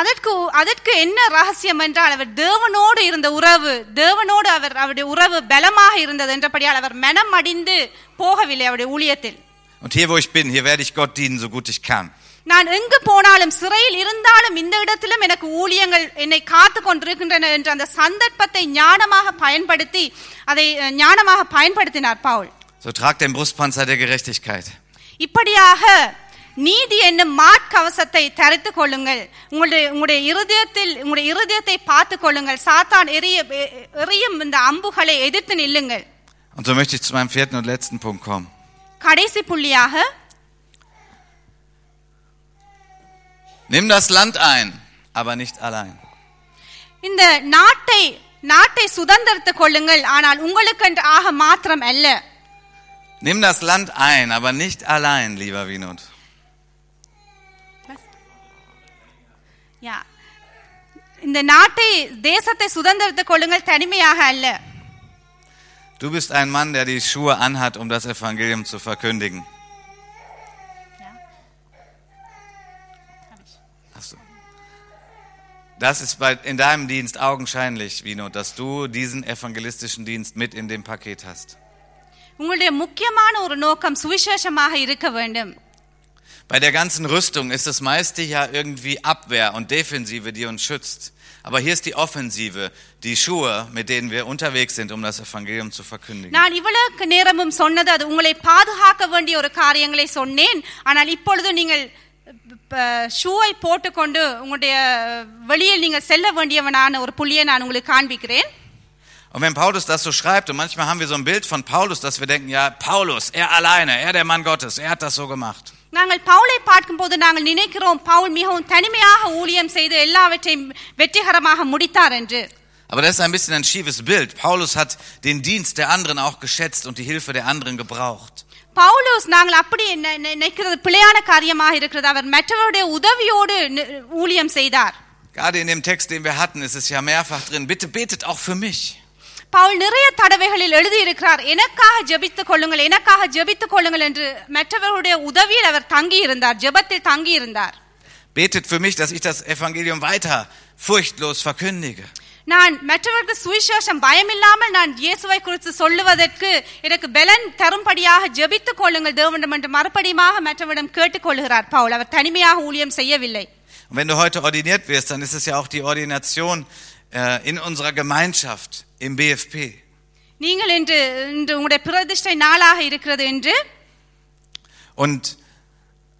அதற்கு அதற்கு என்ன ரகசியம் என்றால் அவர் தேவனோடு இருந்த உறவு தேவனோடு அவர் அவருடைய உறவு பலமாக இருந்தது என்றபடியால் அவர் மனம் அடிந்து போகவில்லை அவருடைய ஊழியத்தில். Und hier, wo ich bin, hier werde ich Gott dienen, so gut ich kann. நான் எங்கு போனாலும் சிறையில் இருந்தாலும் இந்த இடத்திலும் எனக்கு ஊழியங்கள் என்னை காத்து கொண்டிருக்கின்றன என்ற அந்த சந்தர்ப்பத்தை ஞானமாக பயன்படுத்தி அதை அஹ், ஞானமாக பயன்படுத்தினார் Pavul So tragt den Brustpanzer der Gerechtigkeit. இப்படியாக நீதி என்னும் மாட்கவசத்தை தரித்துக் கொள்ளுங்கள் உங்களுடைய உங்களுடைய இருதயத்தில் உங்களுடைய இருதயத்தை பார்த்துக் கொள்ளுங்கள் சாத்தான் எரிய எ- எறியும் இந்த அம்புகளை எதிர்த்து நில்லுங்கள் Und so möchte ich zu meinem vierten und letzten Punkt kommen. கடைசி புள்ளியாக Nimm das Land ein, aber nicht allein. இந்த நாட்டை நாட்டை சுதந்திரத்துக் கொள்ளுங்கள் ஆனால் உங்களுக்கென்று ஆக மாத்திரம் அல்ல Nimm das Land ein, aber nicht allein, lieber Winot. யா. இந்த நாட்டை தேசத்தை சுதந்திரத்துக் கொள்ளுங்கள் தனிமையாக அல்ல Du bist ein Mann, der die Schuhe anhat, um das Evangelium zu verkündigen. Ach so. Das ist bei, in deinem Dienst augenscheinlich, Vino, dass du diesen evangelistischen Dienst mit in dem Paket hast. உங்களுடைய முக்கியமான ஒரு நோக்கம் சுவிசேஷமாக இருக்க வேண்டும் Bei der ganzen Rüstung ist das meiste ja irgendwie Abwehr und Defensive, die uns schützt. Aber hier ist die Offensive, die Schuhe, mit denen wir unterwegs sind, um das Evangelium zu verkündigen. நான் இவ்வளவு நேரமும் சொன்னது அது உங்களை பாதுகாக்க வேண்டிய ஒரு காரியங்களை சொன்னேன் ஆனால் இப்பொழுது நீங்கள் ப- ஷூவை போட்டுக்கொண்டு உங்களுடைய வெளியில் நீங்கள் செல்ல வேண்டியவனான ஒரு புள்ளியை நான் உங்களுக்கு காண்பிக்கிறேன் Und wenn Paulus das so schreibt, und manchmal haben wir so ein Bild von Paulus, dass wir denken, ja, Paulus, er alleine, er der Mann Gottes, er hat das so gemacht. நாங்கள் பவுலை பார்க்கும்போது நாங்கள் நினைக்கிறோம் பவுல் மிகவும் தனிமையாக ஊழியம் செய்து எல்லாவற்றையும் வெற்றிகரமாக முடித்தார் என்று Aber das ist ein bisschen ein schiefes Bild. Paulus hat den Dienst der anderen auch geschätzt und die Hilfe der anderen gebraucht. Paulose நாங்கள் அப்படி நி- நி- நினைக்கிறது பிழையான காரியமாக இருக்கிறது அவர் மற்றவருடைய உதவியோடு நி- ஊழியம் செய்தார் Gerade in dem Text, den wir hatten, ist es ja mehrfach drin, bitte betet auch für mich. Pavul நிறைய தடவைகளில் எழுதியிருக்கிறார் எனக்காக ஜெபித்துக் கொள்ளுங்கள் எனக்காக ஜெபித்துக் கொள்ளுங்கள் என்று மற்றவருடைய உதவியில் அவர் தங்கி இருந்தார் ஜெபத்தில் தங்கி இருந்தார் Betet für mich, dass ich das Evangelium weiter furchtlos verkündige. நான் மற்றவருக்கு சுவிசேஷம் பயமில்லாமல் நான் இயேசுவை குறித்து சொல்லுவதற்கு எனக்கு பலன் தரும்படியாக ஜெபித்துக் கொள்ளுங்கள் தேவனிடம் என்று மறுபடியுமாக மற்றவரிடம் கேட்டுக்கொள்கிறார் பவுல் அவர் தனிமையாக ஊழியம் செய்யவில்லை Und wenn du heute ordiniert wirst, dann ist es ja auch die Ordination äh, in unserer Gemeinschaft, im BFP. நீங்கள் இன்று இன்று உங்களுடைய பிரதிஷ்டை நாளாக இருக்கிறது என்று Und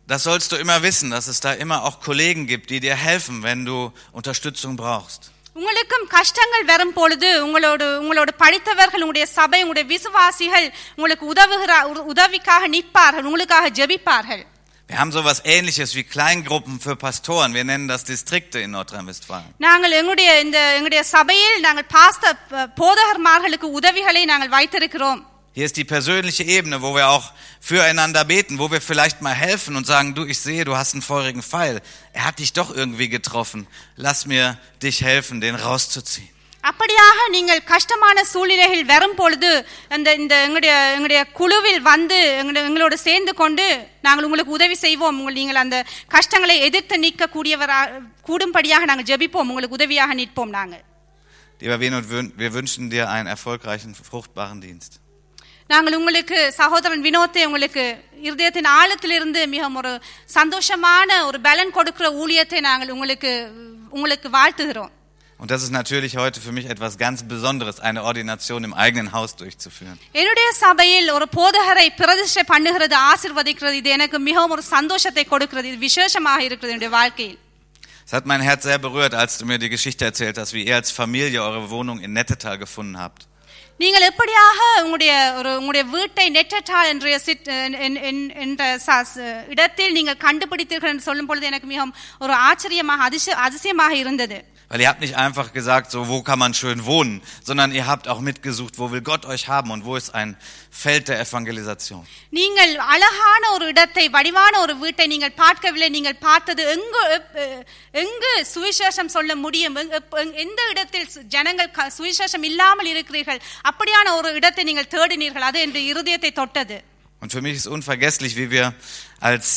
das sollst du immer wissen, dass es da immer auch Kollegen gibt, die dir helfen, wenn du Unterstützung brauchst. உங்களுக்கும் கஷ்டங்கள் வரும் பொழுது உங்களோடு உங்களோடு படித்தவர்கள் உங்களுடைய சபை உங்களுடைய விசுவாசிகள் உங்களுக்கு உதவுகிற உதவிக்காக நிற்பார்கள் உங்களுக்காக ஜெபிப்பார்கள் Wir haben sowas ähnliches wie Kleingruppen für Pastoren. Wir nennen das Distrikte in Nordrhein-Westfalen. நாங்கள் எங்களுடைய இந்த எங்களுடைய சபையில் நாங்கள் பாஸ்த போதகர்மார்களுக்கு உதவிகளை நாங்கள் வைத்திருக்கிறோம் Hier ist die persönliche Ebene, wo wir auch füreinander beten, wo wir vielleicht mal helfen und sagen, du, ich sehe, du hast einen feurigen Pfeil. Er hat dich doch irgendwie getroffen. Lass mir dich helfen, den rauszuziehen. அப்படியாக நீங்கள் கஷ்டமான சூழ்நிலைகள் வரும் பொழுது அந்த இந்த எங்களுடைய எங்களுடைய குழுவில் வந்து எங்களோடு சேர்ந்து கொண்டு நாங்கள் உங்களுக்கு உதவி செய்வோம். உங்கள் நீங்கள் அந்த கஷ்டங்களை எதிர்த்து நிற்க கூடியவரா கூடும்படியாக நாங்கள் ஜெபிப்போம். உங்களுக்கு உதவியாக நிற்போம் நாங்கள். Lieber Venut, wir wünschen dir einen erfolgreichen, fruchtbaren Dienst. நாங்கள் உங்களுக்கு சகோதரன் வினோத்தை உங்களுக்கு இருதயத்தின் ஆழத்திலிருந்து மிகவும் ஒரு சந்தோஷமான ஒரு பலன் கொடுக்கிற ஊழியத்தை நாங்கள் உங்களுக்கு உங்களுக்கு வாழ்த்துகிறோம். Und das ist natürlich heute für mich etwas ganz Besonderes, eine Ordination im eigenen Haus durchzuführen. என்னுடைய சபையில் ஒரு போதகரை பிரதிஷ்டை பண்ணுகிறது ஆசிர்வதிக்கிறது இது எனக்கு மிகவும் ஒரு சந்தோஷத்தை கொடுக்கிறது இது விசேஷமாக இருக்கிறது என்னுடைய வாழ்க்கையில் Es hat mein Herz sehr berührt, als du mir die Geschichte erzählt hast, wie ihr als Familie eure Wohnung in Nettetal gefunden habt. நீங்கள் எப்படியாக உங்களுடைய ஒரு உங்களுடைய வீட்டை நெற்றட்டால் என்ற சிட்- என்- என்- என்ற ச- இடத்தில் நீங்கள் கண்டுபிடித்தீர்கள் என்று சொல்லும் பொழுது எனக்கு மிகவும் ஒரு ஆச்சரியமாக அதிசய அதிசயமாக இருந்தது Weil ihr habt nicht einfach gesagt, so wo kann man schön wohnen, sondern ihr habt auch mitgesucht, wo will Gott euch haben und wo ist ein Feld der Evangelisation. நீங்கள் அழகான ஒரு இடத்தை வடிவான ஒரு வீட்டை நீங்கள் பார்க்கவில்லை நீங்கள் பார்த்தது எங்கு எப்- எங்கு சுவிசேஷம் சொல்ல முடியும் எங்க- எப்- எங்- எந்த இடத்தில் சு- ஜனங்கள் க- சுவிசேஷம் இல்லாமல் இருக்கிறீர்கள் அப்படியான ஒரு இடத்தை நீங்கள் தேடினீர்கள் அது என்று இருதயத்தை தொட்டது Und für mich ist unvergesslich, wie wir als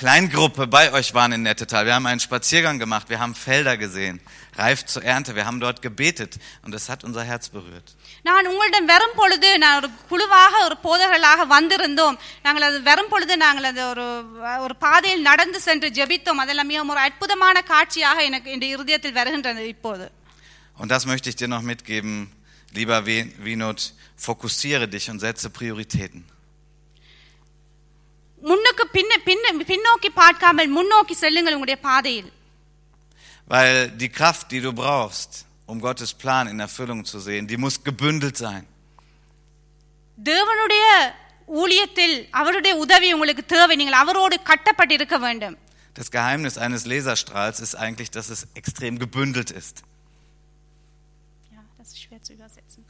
Kleingruppe bei euch waren in Nettetal. Wir haben einen Spaziergang gemacht, wir haben Felder gesehen, reif zur Ernte, wir haben dort gebetet und das hat unser Herz berührt. நான் உங்களிடம் வரும் பொழுது நான் ஒரு குழுவாக ஒரு போதகர்களாக வந்திருந்தோம் நாங்கள் அது வரும் பொழுது நாங்கள் அது ஒரு ஒரு பாதையில் நடந்து சென்று ஜெபித்தோம் அதெல்லாம் மிகவும் ஒரு அற்புதமான காட்சியாக எனக்கு இந்த இருதயத்தில் வருகின்றது இப்போது Und das möchte ich dir noch mitgeben, lieber Winot, fokussiere dich und setze Prioritäten. முன்னுக்கு பின்ன பின்ன பின்னோக்கி பார்க்காமல் முன்னோக்கி செல்லுங்கள் உங்களுடைய பாதையில் Weil die Kraft, die du brauchst, um Gottes Plan in Erfüllung zu sehen, die muss gebündelt sein. தேவனுடைய ஊழியத்தில் அவருடைய உதவி உங்களுக்கு தேவை நீங்கள் அவரோடு கட்டப்பட்டிருக்க வேண்டும் Das Geheimnis eines Laserstrahls ist eigentlich, dass es extrem gebündelt ist. Ja, das ist schwer zu übersetzen.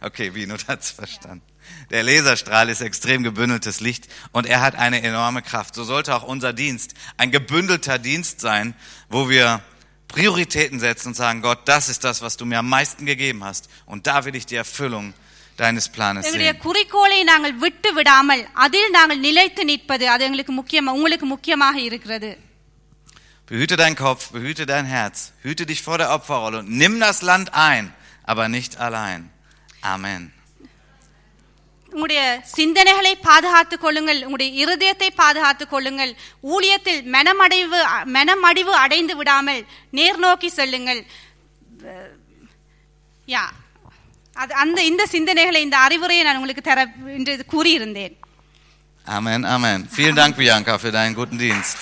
Okay, Vinod hat es verstanden. Der Laserstrahl ist extrem gebündeltes Licht und er hat eine enorme Kraft. So sollte auch unser Dienst ein gebündelter Dienst sein, wo wir Prioritäten setzen und sagen, Gott, das ist das, was du mir am meisten gegeben hast. Und da will ich die Erfüllung deines Planes எங்களுடைய sehen. குறிக்கோளை நாங்கள் விட்டு விடாமல் அதில் நாங்கள் நிலைத்து நிற்பது அது எங்களுக்கு முக்கியமா உங்களுக்கு முக்கியமாக இருக்கிறது Behüte deinen Kopf, behüte dein Herz, hüte dich vor der Opferrolle und nimm das Land ein, aber nicht allein. Amen. உங்களுடைய சிந்தனைகளை பாதுகாத்துக் கொள்ளுங்கள் உங்களுடைய இருதயத்தை பாதுகாத்துக் கொள்ளுங்கள் ஊழியத்தில் மனமடைவு மனமடிவு அடைந்து விடாமல் நேர் நோக்கி செல்லுங்கள் யா அது அந்த இந்த சிந்தனைகளை இந்த அறிவுரையை நான் உங்களுக்கு தர என்று கூறியிருந்தேன் Amen, Amen. Vielen Dank, Bianca, für deinen guten Dienst.